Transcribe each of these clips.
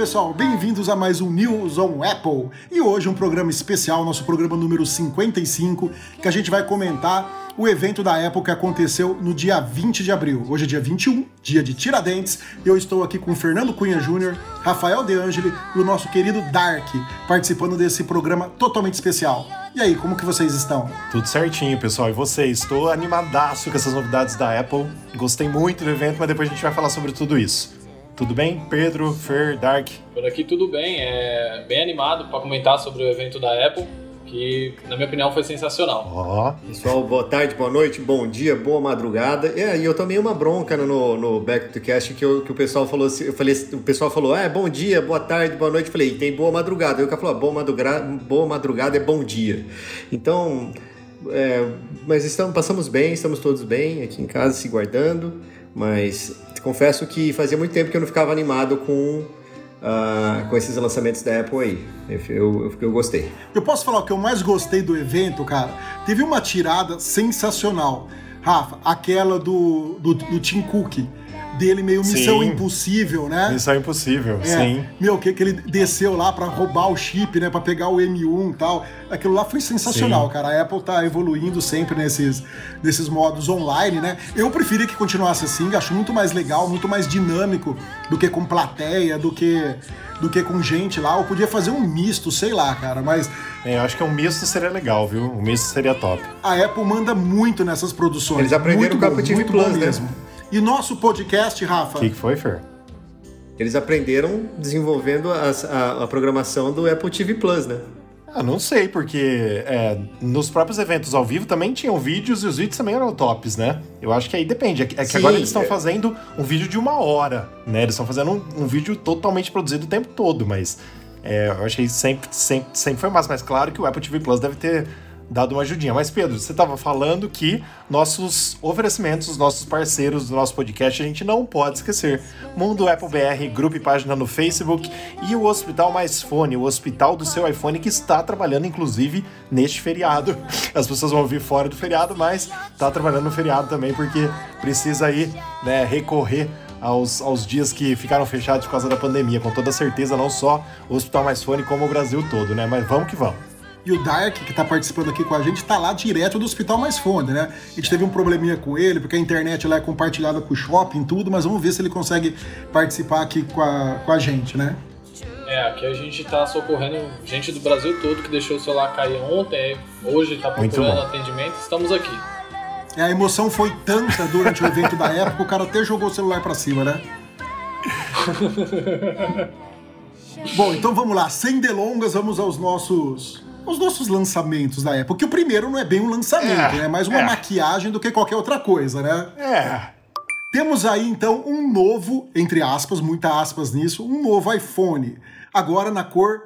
pessoal, bem-vindos a mais um News on Apple. E hoje um programa especial, nosso programa número 55, que a gente vai comentar o evento da Apple que aconteceu no dia 20 de abril. Hoje é dia 21, dia de Tiradentes, e eu estou aqui com Fernando Cunha Júnior, Rafael De Angeli e o nosso querido Dark, participando desse programa totalmente especial. E aí, como que vocês estão? Tudo certinho, pessoal. E vocês? Estou animadaço com essas novidades da Apple. Gostei muito do evento, mas depois a gente vai falar sobre tudo isso. Tudo bem? Pedro, Fer, Dark? Por aqui tudo bem. É bem animado para comentar sobre o evento da Apple que na minha opinião foi sensacional. Ó, oh. pessoal, boa tarde, boa noite, bom dia, boa madrugada. É, e eu tomei uma bronca no, no Back to Cast que, eu, que o pessoal falou assim, eu falei, o pessoal falou, ah, é bom dia, boa tarde, boa noite. Eu falei, tem boa madrugada. O cara falou, ah, boa madrugada, boa madrugada é bom dia. Então, é, mas estamos, passamos bem, estamos todos bem aqui em casa, se guardando. Mas confesso que fazia muito tempo que eu não ficava animado com uh, com esses lançamentos da Apple aí. Eu, eu, eu, gostei. Eu posso falar o que eu mais gostei do evento, cara? Teve uma tirada sensacional. Rafa, aquela do, do, do Tim Cook dele meio Missão sim. Impossível, né? Missão Impossível, é, sim. Meu, que, que ele desceu lá para roubar o chip, né? Para pegar o M1 e tal. Aquilo lá foi sensacional, sim. cara. A Apple tá evoluindo sempre nesses, nesses modos online, né? Eu preferia que continuasse assim, acho muito mais legal, muito mais dinâmico do que com plateia, do que do que com gente lá, ou podia fazer um misto, sei lá, cara, mas... É, eu acho que um misto seria legal, viu? Um misto seria top. A Apple manda muito nessas produções. Eles aprenderam muito com a TV Plus, né? E nosso podcast, Rafa? O que, que, foi, Fer? Eles aprenderam desenvolvendo a, a, a, programação do Apple TV Plus, né? Ah, não sei, porque é, nos próprios eventos ao vivo também tinham vídeos e os vídeos também eram tops, né? Eu acho que aí depende. É que, é que agora eles estão é... fazendo um vídeo de uma hora, né? Eles estão fazendo um, um, vídeo totalmente produzido o tempo todo, mas é, eu achei sempre, sempre, sempre foi massa. Mas claro que o Apple TV Plus deve ter dado uma ajudinha. Mas, Pedro, você estava falando que nossos oferecimentos, nossos parceiros do nosso podcast, a gente não pode esquecer. Mundo Apple BR, grupo e página no Facebook e o Hospital Mais Fone, o hospital do seu iPhone que está trabalhando, inclusive, neste feriado. As pessoas vão ouvir fora do feriado, mas está trabalhando no feriado também, porque precisa aí né, recorrer aos, aos dias que ficaram fechados por causa da pandemia. Com toda certeza, não só o Hospital Mais Fone, como o Brasil todo, né? Mas vamos que vamos. E o Dark, que está participando aqui com a gente, está lá direto do Hospital Mais Fonte, né? A gente teve um probleminha com ele, porque a internet lá é compartilhada com o shopping e tudo, mas vamos ver se ele consegue participar aqui com a, com a gente, né? É, aqui a gente está socorrendo gente do Brasil todo que deixou o celular cair ontem, hoje está procurando atendimento, estamos aqui. É, a emoção foi tanta durante o evento da época, o cara até jogou o celular para cima, né? Bom, então vamos lá, sem delongas, vamos aos nossos os nossos lançamentos da época. Que o primeiro não é bem um lançamento, é, né? É mais uma é. maquiagem do que qualquer outra coisa, né? É. Temos aí então um novo, entre aspas, muita aspas nisso, um novo iPhone. Agora na cor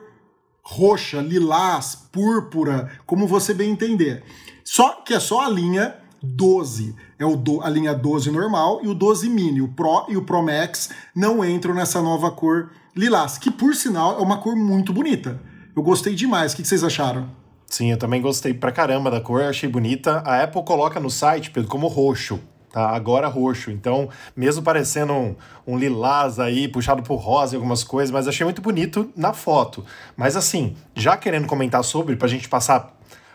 roxa, lilás, púrpura, como você bem entender. Só que é só a linha 12. É o do, a linha 12 normal e o 12 mini. O Pro e o Pro Max não entram nessa nova cor lilás, que por sinal é uma cor muito bonita. Eu gostei demais. O que vocês acharam? Sim, eu também gostei pra caramba da cor, achei bonita. A Apple coloca no site, Pedro, como roxo. Tá, agora roxo. Então, mesmo parecendo um, um lilás aí, puxado por rosa e algumas coisas, mas achei muito bonito na foto. Mas assim, já querendo comentar sobre, pra gente passar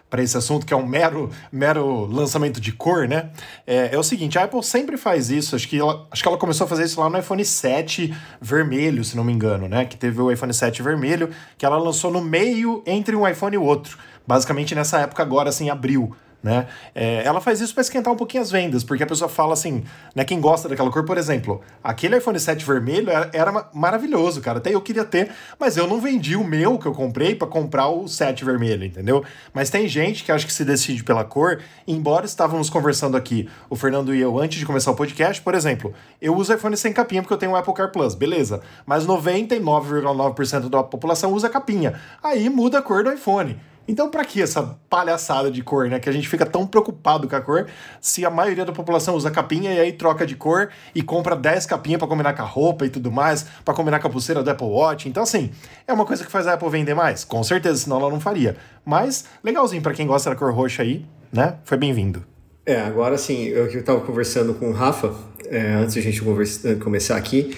para esse assunto, que é um mero, mero lançamento de cor, né? É, é, o seguinte, a Apple sempre faz isso, acho que, ela, acho que ela começou a fazer isso lá no iPhone 7 vermelho, se não me engano, né? Que teve o iPhone 7 vermelho, que ela lançou no meio entre um iPhone e outro. Basicamente nessa época agora, assim, abril né? É, ela faz isso para esquentar um pouquinho as vendas, porque a pessoa fala assim, né? Quem gosta daquela cor, por exemplo, aquele iPhone 7 vermelho era, era maravilhoso, cara. Até eu queria ter, mas eu não vendi o meu que eu comprei para comprar o 7 vermelho, entendeu? Mas tem gente que acho que se decide pela cor, embora estávamos conversando aqui, o Fernando e eu, antes de começar o podcast, por exemplo, eu uso iPhone sem capinha porque eu tenho o Apple Car Plus, beleza. Mas 99,9% da população usa capinha. Aí muda a cor do iPhone. Então, para que essa palhaçada de cor, né? Que a gente fica tão preocupado com a cor, se a maioria da população usa capinha e aí troca de cor e compra 10 capinhas para combinar com a roupa e tudo mais, para combinar com a pulseira do Apple Watch. Então, assim, é uma coisa que faz a Apple vender mais, com certeza, senão ela não faria. Mas, legalzinho para quem gosta da cor roxa aí, né? Foi bem-vindo. É, agora sim, eu que estava conversando com o Rafa, é, antes de a gente conversa, começar aqui,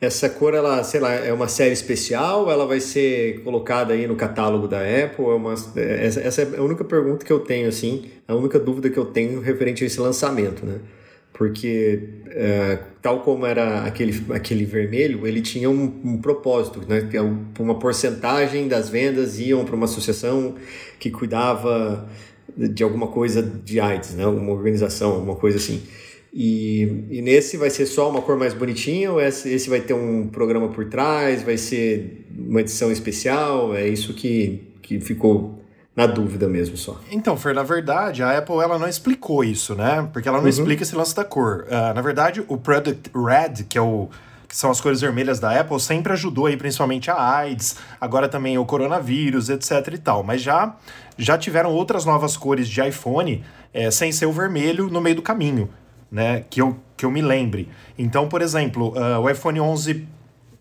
Essa cor, ela, sei lá, é uma série especial? Ela vai ser colocada aí no catálogo da Apple? É uma, essa, essa é a única pergunta que eu tenho, assim, a única dúvida que eu tenho referente a esse lançamento, né? Porque, é, tal como era aquele, aquele vermelho, ele tinha um, um propósito, né? É uma porcentagem das vendas iam para uma associação que cuidava de alguma coisa de AIDS, né? Alguma organização, alguma coisa assim. E, e nesse vai ser só uma cor mais bonitinha ou esse, esse vai ter um programa por trás? Vai ser uma edição especial? É isso que, que ficou na dúvida mesmo só. Então, Fer, na verdade, a Apple ela não explicou isso, né? Porque ela não uhum. explica esse lance da cor. Uh, na verdade, o Product Red, que é o que são as cores vermelhas da Apple, sempre ajudou aí principalmente a AIDS, agora também o coronavírus, etc e tal. Mas já já tiveram outras novas cores de iPhone é, sem ser o vermelho no meio do caminho né? Que eu, que eu me lembre. Então, por exemplo, uh, o iPhone 11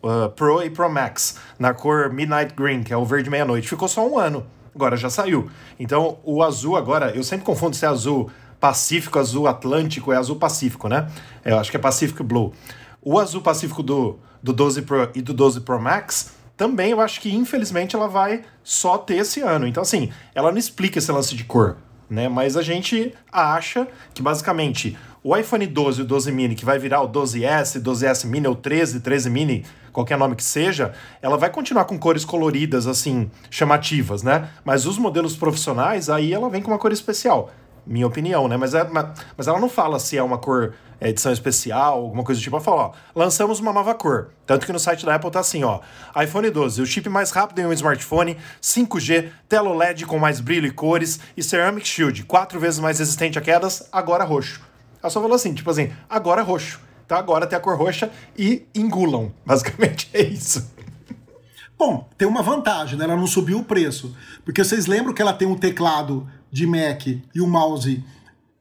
uh, Pro e Pro Max na cor Midnight Green, que é o verde meia-noite, ficou só um ano. Agora já saiu. Então, o azul agora, eu sempre confundo se é azul Pacífico, azul Atlântico, é azul Pacífico, né? Eu acho que é Pacific Blue. O azul Pacífico do, do 12 Pro e do 12 Pro Max também eu acho que infelizmente ela vai só ter esse ano. Então, assim, ela não explica esse lance de cor, né? Mas a gente acha que basicamente o iPhone 12 e o 12 mini, que vai virar o 12S, 12S mini ou 13, 13 mini, qualquer nome que seja, ela vai continuar com cores coloridas, assim, chamativas, né? Mas os modelos profissionais, aí ela vem com uma cor especial. Minha opinião, né? Mas, é, mas ela não fala se é uma cor é, edição especial, alguma coisa do tipo. Ela fala, ó, lançamos uma nova cor. Tanto que no site da Apple tá assim, ó. iPhone 12, o chip mais rápido em um smartphone, 5G, tela OLED com mais brilho e cores e Ceramic Shield, quatro vezes mais resistente a quedas, agora roxo. Ela só falou assim, tipo assim, agora é roxo. Então agora tem a cor roxa e engulam. Basicamente é isso. Bom, tem uma vantagem, né? Ela não subiu o preço. Porque vocês lembram que ela tem um teclado de Mac e um mouse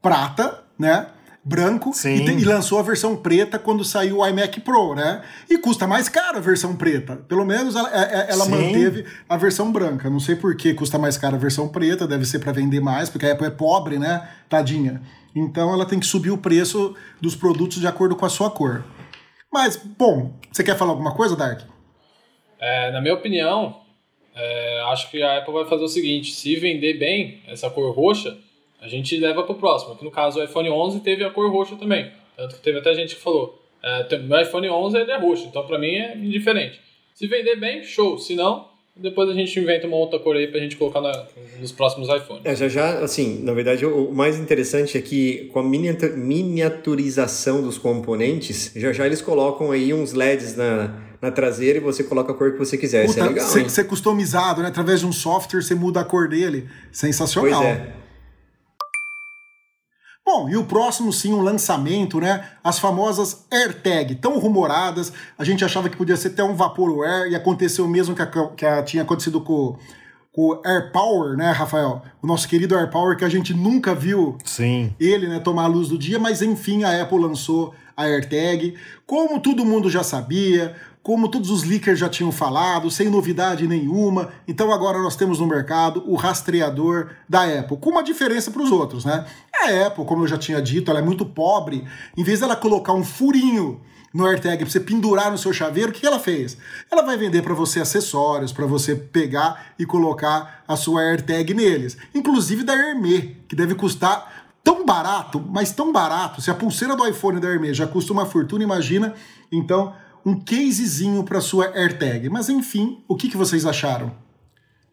prata, né? Branco. E, tem, e, lançou a versão preta quando saiu o iMac Pro, né? E custa mais caro a versão preta. Pelo menos ela, é, é, ela manteve a versão branca. Não sei por que custa mais caro a versão preta, deve ser para vender mais, porque a Apple é pobre, né? Tadinha. Então ela tem que subir o preço dos produtos de acordo com a sua cor. Mas, bom, você quer falar alguma coisa, Dark? É, na minha opinião, é, acho que a Apple vai fazer o seguinte: se vender bem essa cor roxa, a gente leva para o próximo. Que no caso o iPhone 11 teve a cor roxa também. Tanto que teve até gente que falou: é, meu iPhone 11 ele é roxo, então para mim é indiferente. Se vender bem, show. Se não, depois a gente inventa uma outra cor aí pra gente colocar na, nos próximos iPhones. É, já já, assim, na verdade, o mais interessante é que com a miniaturização dos componentes, já já eles colocam aí uns LEDs na, na traseira e você coloca a cor que você quiser. Puta, Isso é legal. Ser, ser customizado, né? Através de um software, você muda a cor dele. Sensacional. Pois é. Bom, e o próximo sim, um lançamento, né? As famosas AirTag, tão rumoradas. A gente achava que podia ser até um Vaporware e aconteceu o mesmo que, a, que a, tinha acontecido com, com o AirPower, né, Rafael? O nosso querido AirPower que a gente nunca viu sim. ele, né, tomar a luz do dia, mas enfim, a Apple lançou a AirTag. Como todo mundo já sabia, como todos os leakers já tinham falado, sem novidade nenhuma. Então agora nós temos no mercado o rastreador da Apple, com uma diferença para os outros, né? A Apple, como eu já tinha dito, ela é muito pobre. Em vez dela colocar um furinho no AirTag para você pendurar no seu chaveiro, o que ela fez? Ela vai vender para você acessórios, para você pegar e colocar a sua AirTag neles. Inclusive da Hermé, que deve custar tão barato, mas tão barato. Se a pulseira do iPhone da Hermé já custa uma fortuna, imagina. Então, um casezinho para sua AirTag. Mas enfim, o que, que vocês acharam?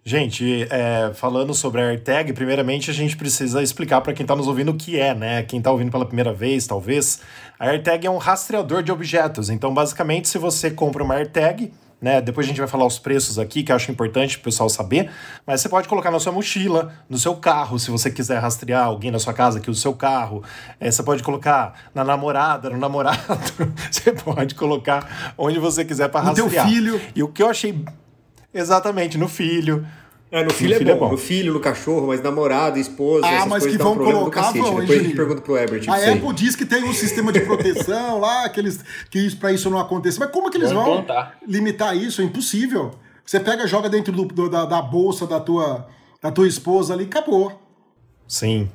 Gente, é, falando sobre a AirTag, primeiramente a gente precisa explicar para quem está nos ouvindo o que é, né? Quem está ouvindo pela primeira vez, talvez. A AirTag é um rastreador de objetos. Então, basicamente, se você compra uma AirTag, né? Depois a gente vai falar os preços aqui, que eu acho importante o pessoal saber. Mas você pode colocar na sua mochila, no seu carro, se você quiser rastrear alguém na sua casa que usa o seu carro. É, você pode colocar na namorada, no namorado. você pode colocar onde você quiser para rastrear. No teu filho. E o que eu achei... Exatamente, no filho. É, no filho, no é, filho é, bom. No filho, no cachorro, mas namorado, esposa, ah, mas que vão um colocar, vão, Depois a gente pergunta pro Herbert. A Apple diz que tem um sistema de proteção lá, aqueles, que isso, pra isso não aconteça. Mas como que eles vão limitar isso? É impossível. Você pega, joga dentro do, do, da, da, bolsa da tua, da tua esposa ali, acabou. Sim.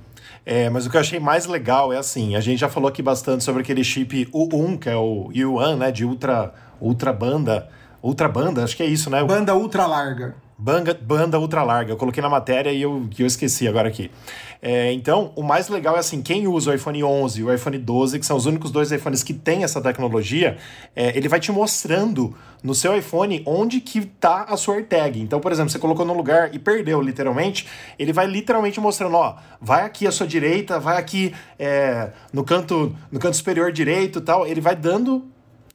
É, mas o que eu achei mais legal é assim, a gente já falou aqui bastante sobre aquele chip U1, que é o U1, né, de ultra ultra banda, ultra banda, acho que é isso, né? Banda ultra larga. Banda, ultra larga. Eu coloquei na matéria e eu, eu esqueci agora aqui. É, então, o mais legal é assim, quem usa o iPhone 11 e o iPhone 12, que são os únicos dois iPhones que têm essa tecnologia, é, ele vai te mostrando no seu iPhone onde que tá a sua AirTag. Então, por exemplo, você colocou no lugar e perdeu, literalmente, ele vai literalmente mostrando, ó, vai aqui à sua direita, vai aqui é, no canto no canto superior direito tal. Ele vai dando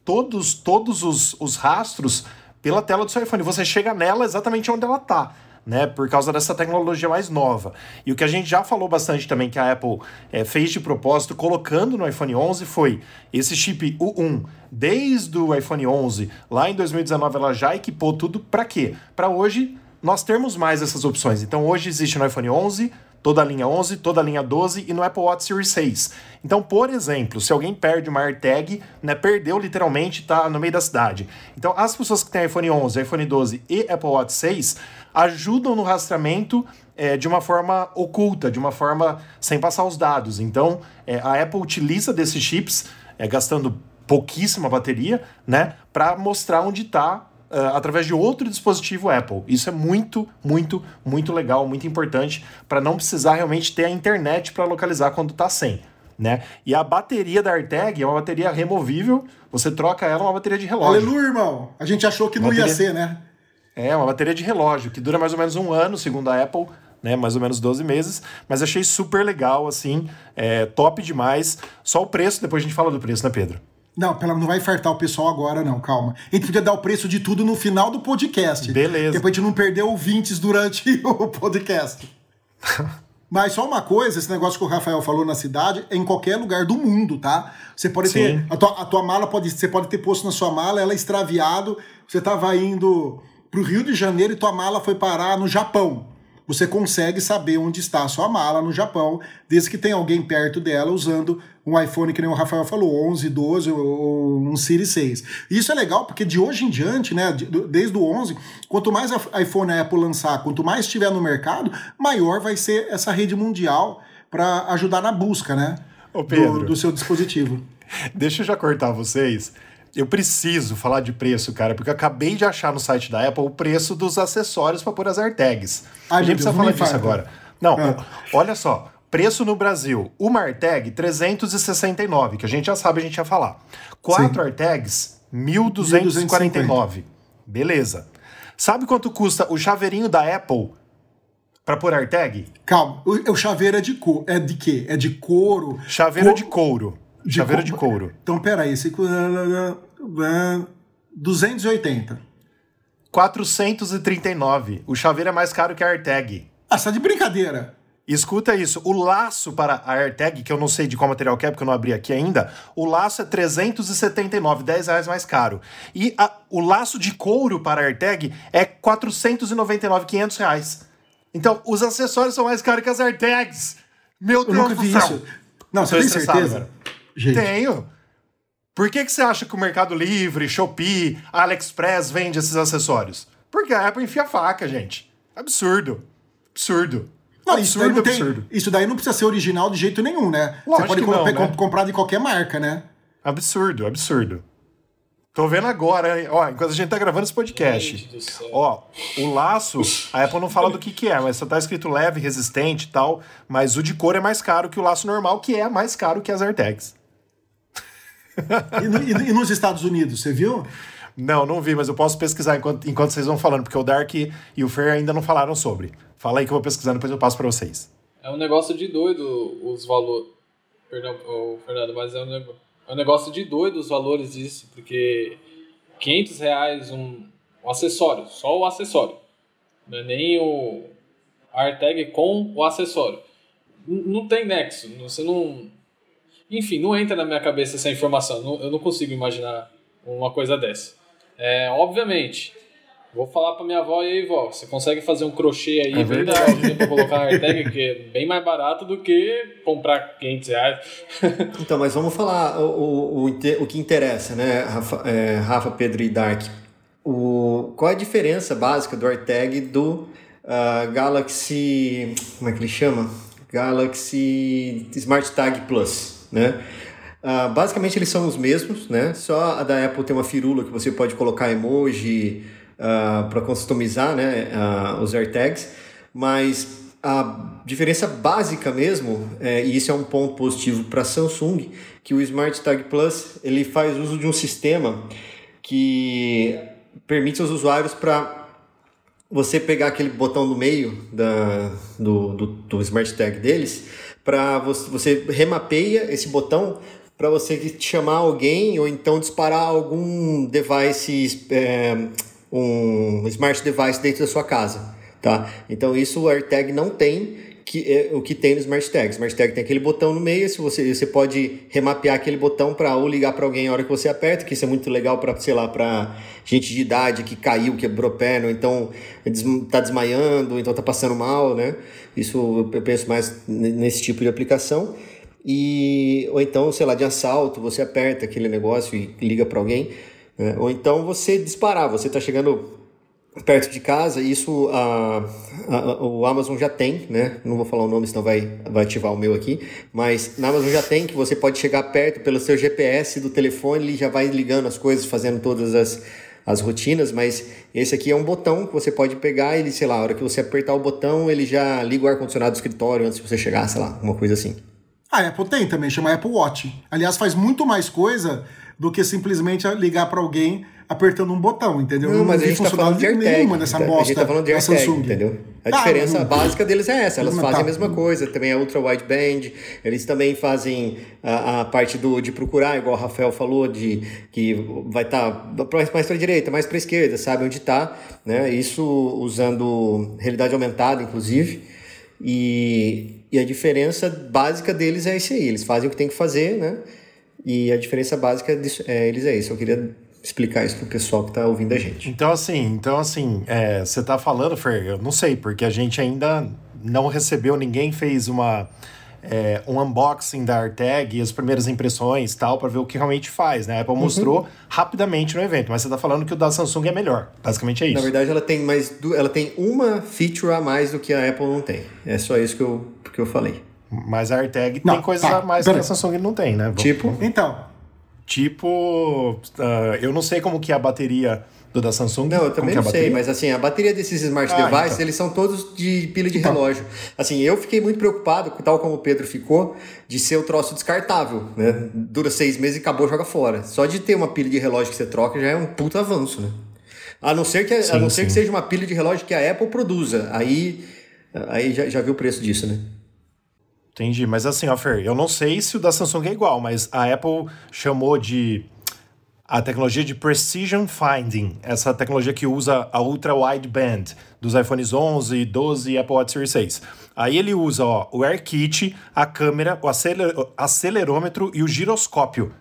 todos, todos os, os rastros pela tela do seu iPhone. Você chega nela exatamente onde ela está. Né, por causa dessa tecnologia mais nova. E o que a gente já falou bastante também que a Apple é, fez de propósito, colocando no iPhone 11, foi esse chip U1. Desde o iPhone 11, lá em 2019, ela já equipou tudo para quê? Para hoje nós termos mais essas opções. Então hoje existe no iPhone 11 toda a linha 11, toda a linha 12 e no Apple Watch Series 6. Então, por exemplo, se alguém perde uma AirTag, né, perdeu literalmente, está no meio da cidade. Então, as pessoas que têm iPhone 11, iPhone 12 e Apple Watch 6 ajudam no rastreamento é, de uma forma oculta, de uma forma sem passar os dados. Então, é, a Apple utiliza desses chips, é, gastando pouquíssima bateria, né, para mostrar onde está uh, através de outro dispositivo Apple. Isso é muito, muito, muito legal, muito importante para não precisar realmente ter a internet para localizar quando está sem. Né? E a bateria da AirTag é uma bateria removível, você troca ela uma bateria de relógio. Aleluia, irmão! A gente achou que não bateria... ia ser, né? É, uma bateria de relógio, que dura mais ou menos um ano, segundo a Apple, né? Mais ou menos 12 meses. Mas achei super legal, assim, é, top demais. Só o preço, depois a gente fala do preço, né, Pedro? Não, não vai infartar o pessoal agora, não, calma. A gente podia dar o preço de tudo no final do podcast. Beleza. Depois a gente não perder ouvintes durante o podcast. Mas só uma coisa, esse negócio que o Rafael falou na cidade, é em qualquer lugar do mundo, tá? Você pode Sim. ter. A tua, a tua mala pode. Você pode ter posto na sua mala, ela é extraviado. Você estava indo pro Rio de Janeiro e tua mala foi parar no Japão você consegue saber onde está a sua mala no Japão, desde que tem alguém perto dela usando um iPhone, que nem o Rafael falou, 11, 12 ou um Series 6. E isso é legal porque de hoje em diante, né, desde o 11, quanto mais iPhone a Apple lançar, quanto mais estiver no mercado, maior vai ser essa rede mundial para ajudar na busca, né, Ô Pedro, do, do seu dispositivo. Deixa eu já cortar vocês. Eu preciso falar de preço, cara, porque eu acabei de achar no site da Apple o preço dos acessórios para pôr as AirTags. Ai, a gente precisa falar disso agora. Não, é. olha só. Preço no Brasil, uma AirTag 369, que a gente já sabe, a gente ia falar. Quatro Sim. AirTags 1249. Beleza. Sabe quanto custa o chaveirinho da Apple para pôr AirTag? Calma, o, o chaveiro é de cor, é de quê? É de couro? Chaveiro de couro. De Chaveiro de couro. Então, peraí, esse... 280. 439. O chaveiro é mais caro que a AirTag. Ah, você tá de brincadeira. Escuta isso, o laço para a AirTag, que eu não sei de qual material que é, porque eu não abri aqui ainda, o laço é 379, 10 reais mais caro. E a, o laço de couro para a AirTag é 499, 500 reais. Então, os acessórios são mais caros que as AirTags. Meu Deus eu nunca vi isso. Não, você tem certeza? Gente. Tenho. Por que, que você acha que o Mercado Livre, Shopee, AliExpress vende esses acessórios? Porque a Apple enfia faca, gente. Absurdo. Absurdo. Não, absurdo, isso, daí não absurdo. Tem, isso daí não precisa ser original de jeito nenhum, né? Lógico você pode não, né? comprar de qualquer marca, né? Absurdo, absurdo. Tô vendo agora, ó, enquanto a gente tá gravando esse podcast. Ó, o laço, a Apple não fala do que que é, mas só tá escrito leve, resistente e tal, mas o de couro é mais caro que o laço normal, que é mais caro que as AirTags. E, e, e nos Estados Unidos, você viu? Não, não vi, mas eu posso pesquisar enquanto, enquanto vocês vão falando, porque o Dark e o Fer ainda não falaram sobre. Fala aí que eu vou pesquisando, depois eu passo para vocês. É um negócio de doido os valores. Perdão, Fernando, mas é um negócio é um negócio de doido os valores disso, porque 500 reais um, um acessório, só o acessório. Não é nem o AirTag com o acessório. N não tem nexo, você não... Enfim, não entra na minha cabeça essa informação, não, eu não consigo imaginar uma coisa dessa. É, obviamente, Vou falar pra minha avó, e aí, vó, você consegue fazer um crochê aí é legalzinho pra colocar na AirTag, que é bem mais barato do que comprar 500 reais. então, mas vamos falar o, o, o, o que interessa, né, Rafa, é, Rafa, Pedro e Dark. O, qual é a diferença básica do AirTag do uh, Galaxy... como é que ele chama? Galaxy Smart Tag Plus, né? Uh, basicamente eles são os mesmos, né? Só a da Apple tem uma firula que você pode colocar emoji uh, para customizar né? Uh, os AirTags, mas a diferença básica mesmo, é, e isso é um ponto positivo para Samsung, que o Smart Tag Plus ele faz uso de um sistema que permite aos usuários para você pegar aquele botão no meio da, do, do, do Smart Tag deles, para você, você remapeia esse botão para você chamar alguém ou então disparar algum device, é, um smart device dentro da sua casa, tá? Então isso o AirTag não tem, que é o que tem no Smart Tag. Smart Tag tem aquele botão no meio, se você, você pode remapear aquele botão para ou ligar para alguém a hora que você aperta, que isso é muito legal para, sei lá, para gente de idade que caiu, quebrou perna, então está desmaiando, então está passando mal, né? Isso eu penso mais nesse tipo de aplicação. E, ou então, sei lá, de assalto, você aperta aquele negócio e liga para alguém. Né? Ou então você disparar, você está chegando perto de casa, isso a, a, o Amazon já tem, né? Não vou falar o nome, senão vai, vai ativar o meu aqui. Mas na Amazon já tem que você pode chegar perto pelo seu GPS do telefone, ele já vai ligando as coisas, fazendo todas as, as rotinas. Mas esse aqui é um botão que você pode pegar, ele, sei lá, a hora que você apertar o botão, ele já liga o ar-condicionado do escritório antes de você chegar, sei lá, uma coisa assim. A Apple tem também, chama Apple Watch. Aliás, faz muito mais coisa do que simplesmente ligar para alguém apertando um botão, entendeu? Não, mas a gente tá falando de AirTag. Nessa a gente tá falando de AirTag, Samsung. entendeu? A ah, diferença não, básica deles é essa, elas fazem tá. a mesma coisa, também é ultra wideband, eles também fazem a, a, parte do, de procurar, igual o Rafael falou, de que vai estar tá mais para a direita, mais para a esquerda, sabe onde está, né? Isso usando realidade aumentada, inclusive. E, e a diferença básica deles é isso aí, eles fazem o que tem que fazer, né? E a diferença básica disso, é, eles é isso. Eu queria explicar isso pro pessoal que tá ouvindo a gente. Então, assim, então, assim, é, você tá falando, Fer, eu não sei, porque a gente ainda não recebeu, ninguém fez uma. É, um unboxing da AirTag e as primeiras impressões tal, para ver o que realmente faz, né? A Apple uhum. mostrou rapidamente no evento, mas você tá falando que o da Samsung é melhor. Basicamente é isso. Na verdade, ela tem mais. Ela tem uma feature a mais do que a Apple não tem. É só isso que eu, que eu falei. Mas a AirTag não, tem coisas tá, a mais que a Samsung não tem, né? Tipo? Então, Tipo, uh, eu não sei como que é a bateria do da Samsung. Não, eu também não é sei, mas assim, a bateria desses smart ah, devices, então. eles são todos de pilha de então. relógio. Assim, eu fiquei muito preocupado, tal como o Pedro ficou, de ser o troço descartável, né? Dura seis meses e acabou, joga fora. Só de ter uma pilha de relógio que você troca já é um puto avanço, né? A não ser que, sim, a não ser que seja uma pilha de relógio que a Apple produza. Aí, aí já, já viu o preço disso, né? Entendi, mas assim, ó, Fer, eu não sei se o da Samsung é igual, mas a Apple chamou de a tecnologia de Precision Finding, essa tecnologia que usa a Ultra Wideband dos iPhones 11, 12 e Apple Watch Series 6. Aí ele usa ó, o AirKit, a câmera, o aceler acelerômetro e o giroscópio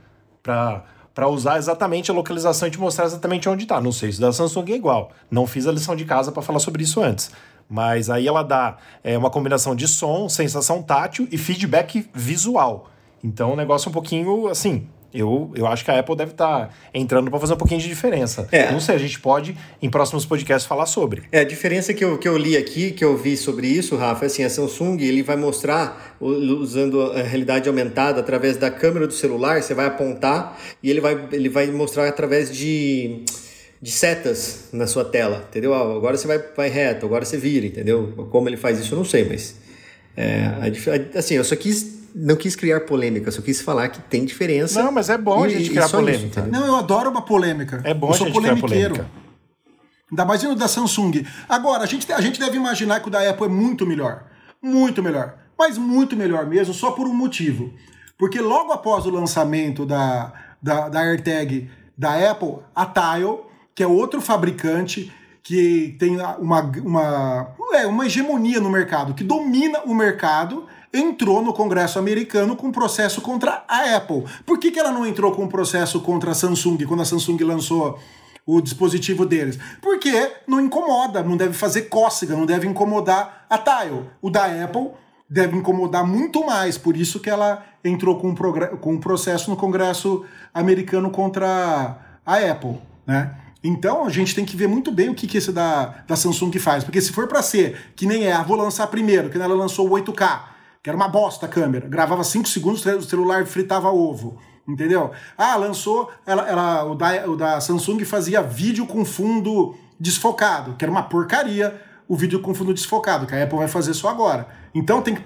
para usar exatamente a localização e te mostrar exatamente onde está. Não sei se da Samsung é igual. Não fiz a lição de casa para falar sobre isso antes. Mas aí ela dá é, uma combinação de som, sensação tátil e feedback visual. Então o negócio é um pouquinho assim. Eu, eu acho que a Apple deve estar tá entrando para fazer um pouquinho de diferença. É. Não sei, a gente pode, em próximos podcasts, falar sobre. É, a diferença que eu, que eu li aqui, que eu vi sobre isso, Rafa, é assim, a Samsung ele vai mostrar, usando a realidade aumentada, através da câmera do celular, você vai apontar e ele vai, ele vai mostrar através de de setas na sua tela, entendeu? Ah, agora você vai, vai reto, agora você vira, entendeu? Como ele faz isso, eu não sei, mas. É, a, assim, eu só quis. Não quis criar polêmica, só quis falar que tem diferença. Não, mas é bom e, a gente criar polêmica. Isso, não, eu adoro uma polêmica. É bom eu sou a gente criar polêmica. Ainda mais indo da Samsung. Agora, a gente, a gente deve imaginar que o da Apple é muito melhor. Muito melhor. Mas muito melhor mesmo, só por um motivo. Porque logo após o lançamento da, da, da AirTag da Apple, a Tile que é outro fabricante que tem uma, uma, é, uma hegemonia no mercado, que domina o mercado, entrou no Congresso americano com processo contra a Apple. Por que, que ela não entrou com um processo contra a Samsung quando a Samsung lançou o dispositivo deles? Porque não incomoda, não deve fazer cócega, não deve incomodar a Tile. O da Apple deve incomodar muito mais, por isso que ela entrou com um, com um processo no Congresso americano contra a Apple, né? Então a gente tem que ver muito bem o que, que esse da, da Samsung faz. Porque se for para ser que nem é, ah, vou lançar primeiro, que ela lançou o 8K, que era uma bosta a câmera. Gravava 5 segundos, o celular fritava ovo. Entendeu? Ah, lançou. Ela, ela, o, da, o da Samsung fazia vídeo com fundo desfocado, que era uma porcaria o vídeo com fundo desfocado, que a Apple vai fazer só agora. Então tem que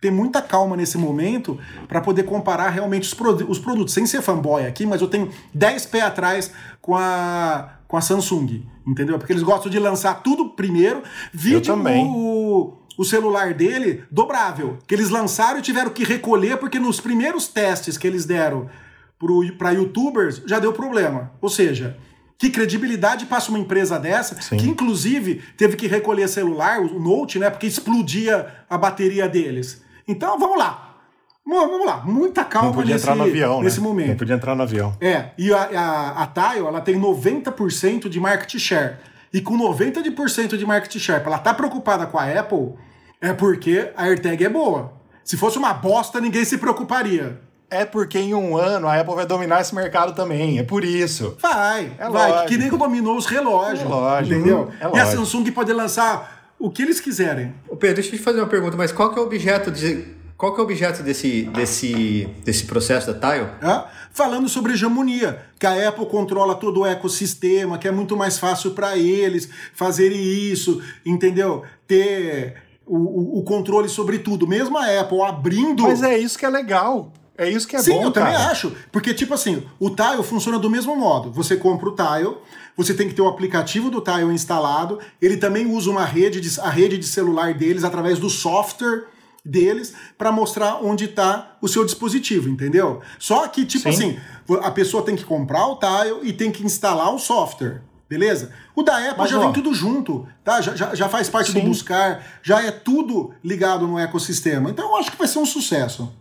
ter muita calma nesse momento para poder comparar realmente os, os, produtos, sem ser fanboy aqui, mas eu tenho 10 pés atrás com a, com a Samsung, entendeu? Porque eles gostam de lançar tudo primeiro, vídeo o, o celular dele dobrável, que eles lançaram e tiveram que recolher porque nos primeiros testes que eles deram para youtubers já deu problema. Ou seja, que credibilidade passa uma empresa dessa, Sim. que inclusive teve que recolher celular, o Note, né? Porque explodia a bateria deles. Então, vamos lá. Vamos lá, muita calma Não podia nesse, entrar no avião, nesse né? momento. Não podia entrar no avião. É, e a, a, a Tile, ela tem 90% de market share. E com 90% de market share, ela tá preocupada com a Apple, é porque a AirTag é boa. Se fosse uma bosta, ninguém se preocuparia. É porque em um ano a Apple vai dominar esse mercado também. É por isso. Vai, é vai. Lógico. Que nem dominou os relógios. É lógico. Entendeu? É lógico. E a Samsung pode lançar o que eles quiserem. Ô Pedro, deixa eu te fazer uma pergunta, mas qual que é o objeto de. Qual que é o objeto desse, desse, desse processo da Tile? É? Falando sobre hegemonia, que a Apple controla todo o ecossistema, que é muito mais fácil para eles fazerem isso, entendeu? Ter o, o, o, controle sobre tudo. Mesmo a Apple abrindo. Mas é isso que é legal. É isso que é Sim, bom, eu cara. também acho. Porque, tipo assim, o Tile funciona do mesmo modo. Você compra o Tile, você tem que ter o aplicativo do Tile instalado, ele também usa uma rede de, a rede de celular deles através do software deles para mostrar onde está o seu dispositivo, entendeu? Só que, tipo Sim. assim, a pessoa tem que comprar o Tile e tem que instalar o software. Beleza? O da Apple Mas, já ó, vem tudo junto, tá? Já, já, já faz parte sim. do buscar, já é tudo ligado no ecossistema. Então eu acho que vai ser um sucesso.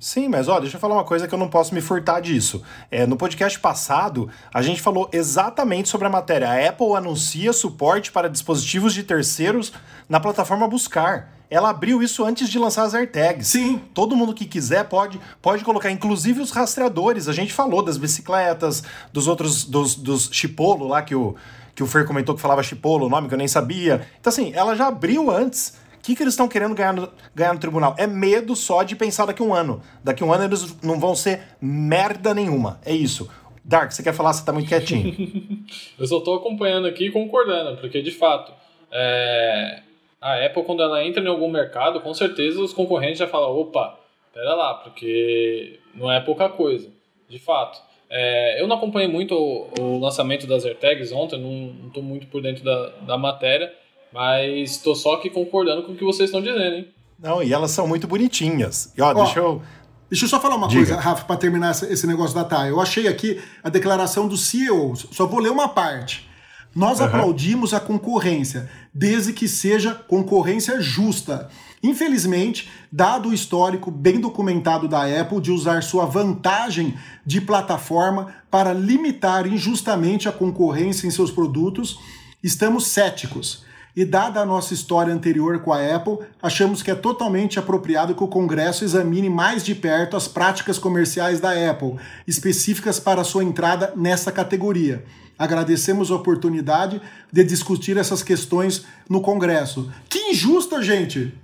Sim, mas ó, deixa eu falar uma coisa que eu não posso me furtar disso. É, no podcast passado, a gente falou exatamente sobre a matéria. A Apple anuncia suporte para dispositivos de terceiros na plataforma Buscar. Ela abriu isso antes de lançar as AirTags. Sim. Todo mundo que quiser pode, pode colocar, inclusive os rastreadores. A gente falou das bicicletas, dos outros, dos, dos chipolo lá que o, que o Fer comentou que falava chipolo, o nome que eu nem sabia. Então, assim, ela já abriu antes o que, que eles estão querendo ganhar no, ganhar no tribunal? É medo só de pensar daqui a um ano. Daqui a um ano eles não vão ser merda nenhuma. É isso. Dark, você quer falar? Você tá muito quietinho. eu só tô acompanhando aqui e concordando, porque de fato, é... a Apple, quando ela entra em algum mercado, com certeza os concorrentes já falam: opa, pera lá, porque não é pouca coisa. De fato. É... eu não acompanhei muito o, o, lançamento das AirTags ontem, não, tô muito por dentro da, da matéria. Mas estou só aqui concordando com o que vocês estão dizendo, hein? Não, e elas são muito bonitinhas. E ó, ó deixa eu. Deixa eu só falar uma Diga. coisa, Rafa, para terminar esse negócio da TAI. Eu achei aqui a declaração do CEO, só vou ler uma parte. Nós uhum. aplaudimos a concorrência, desde que seja concorrência justa. Infelizmente, dado o histórico bem documentado da Apple de usar sua vantagem de plataforma para limitar injustamente a concorrência em seus produtos, estamos céticos e, dada a nossa história anterior com a Apple, achamos que é totalmente apropriado que o Congresso examine mais de perto as práticas comerciais da Apple, específicas para sua entrada nessa categoria. Agradecemos a oportunidade de discutir essas questões no Congresso. Que injusta, gente!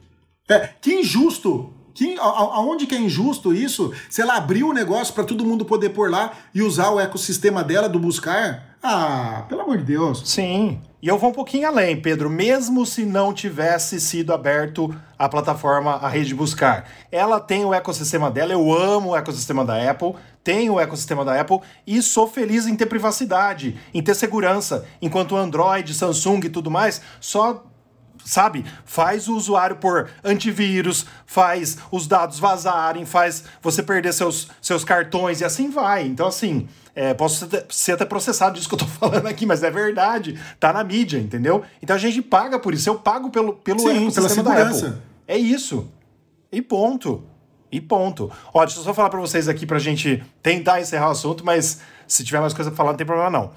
É, que injusto! Que, aonde que é injusto isso? Se ela abriu o negócio para todo mundo poder pôr lá e usar o ecossistema dela do buscar, ah, pelo amor de Deus. Sim. E eu vou um pouquinho além, Pedro. Mesmo se não tivesse sido aberto a plataforma, a rede de buscar, ela tem o ecossistema dela. Eu amo o ecossistema da Apple, tenho o ecossistema da Apple e sou feliz em ter privacidade, em ter segurança. Enquanto Android, Samsung e tudo mais, só sabe? Faz o usuário por antivírus, faz os dados vazarem, faz você perder seus, seus cartões e assim vai. Então, assim, é, posso ser até processado disso que eu tô falando aqui, mas é verdade. Tá na mídia, entendeu? Então a gente paga por isso. Eu pago pelo, pelo Sim, pela segurança. da Apple. É isso. E ponto. E ponto. Ó, deixa eu só falar para vocês aqui pra gente tentar encerrar o assunto, mas se tiver mais coisa pra falar, não tem problema não.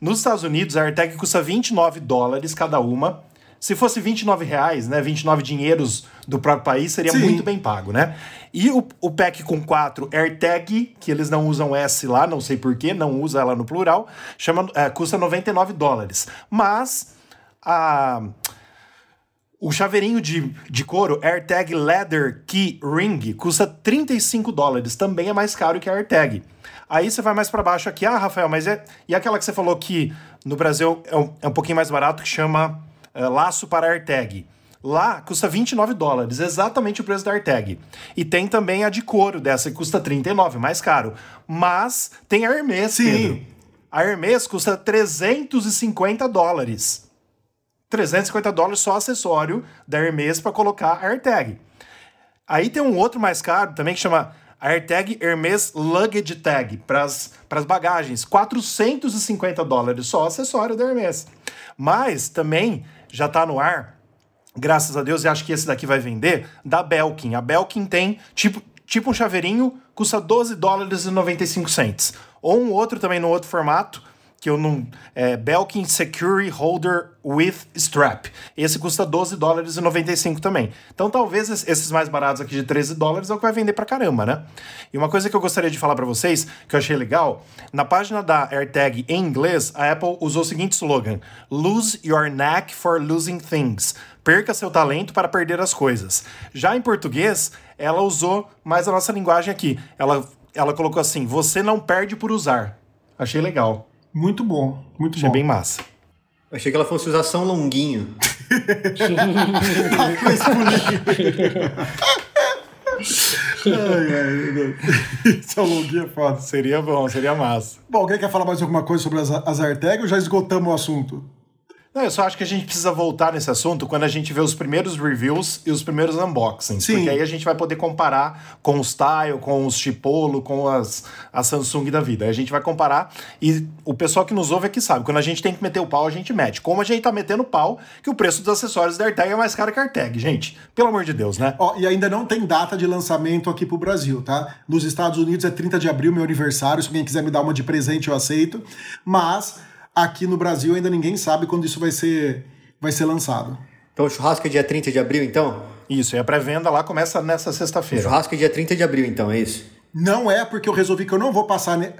Nos Estados Unidos, a AirTag custa 29 dólares cada uma. Se fosse 29 reais, né, 29 dinheiros do próprio país, seria Sim. muito bem pago, né? E o, o pack com 4 AirTag, que eles não usam S lá, não sei porquê, não usa ela no plural, chama, é, custa 99 dólares. Mas a, o, chaveirinho de, de couro AirTag Leather Key Ring custa 35 dólares, também é mais caro que a AirTag. Aí você vai mais para baixo aqui, ah, Rafael, mas é. E aquela que você falou que no Brasil é um, é um pouquinho mais barato, que chama é, laço para AirTag. Lá custa 29 dólares, exatamente o preço da AirTag. E tem também a de couro dessa, que custa 39, mais caro. Mas tem a Hermes, Sim. Pedro. A Hermes custa 350 dólares. 350 dólares só acessório da Hermes para colocar a AirTag. Aí tem um outro mais caro também que chama AirTag Hermes Luggage Tag para as bagagens. 450 dólares só acessório da Hermes. Mas também já está no ar, graças a Deus, e acho que esse daqui vai vender, da Belkin. A Belkin tem tipo, tipo um chaveirinho, custa 12 dólares e 95 cents. Ou um outro também no outro formato, que eu não. É, Belkin Security Holder with Strap. Esse custa 12 dólares e 95 também. Então talvez esses mais baratos aqui de 13 dólares é o que vai vender pra caramba, né? E uma coisa que eu gostaria de falar para vocês, que eu achei legal, na página da AirTag em inglês, a Apple usou o seguinte slogan: Lose your knack for losing things. Perca seu talento para perder as coisas. Já em português, ela usou mais a nossa linguagem aqui. Ela, ela colocou assim: Você não perde por usar. Achei legal. Muito bom, muito Achei bom. bem massa. Achei que ela fosse usar São Longuinho. ai, ai, Esse é o longuinho é foda. Seria bom, seria massa. Bom, alguém quer falar mais alguma coisa sobre as, as AirTag ou já esgotamos o assunto? Não, eu só acho que a gente precisa voltar nesse assunto quando a gente vê os primeiros reviews e os primeiros unboxings. Sim. Porque aí a gente vai poder comparar com os Tile, com os Chipolo, com as, a Samsung da vida. Aí a gente vai comparar e o pessoal que nos ouve aqui sabe. Quando a gente tem que meter o pau, a gente mete. Como a gente tá metendo pau, que o preço dos acessórios da AirTag é mais caro que a AirTag, gente. Pelo amor de Deus, né? Ó, e ainda não tem data de lançamento aqui pro Brasil, tá? Nos Estados Unidos é 30 de abril, meu aniversário. Se alguém quiser me dar uma de presente, eu aceito. Mas aqui no Brasil ainda ninguém sabe quando isso vai ser, vai ser lançado. Então o churrasco é dia 30 de abril, então? Isso, e a pré-venda lá começa nessa O sexta-feira. churrasco é dia 30 de abril, então, é isso? Não é porque eu resolvi que eu não vou passar ne-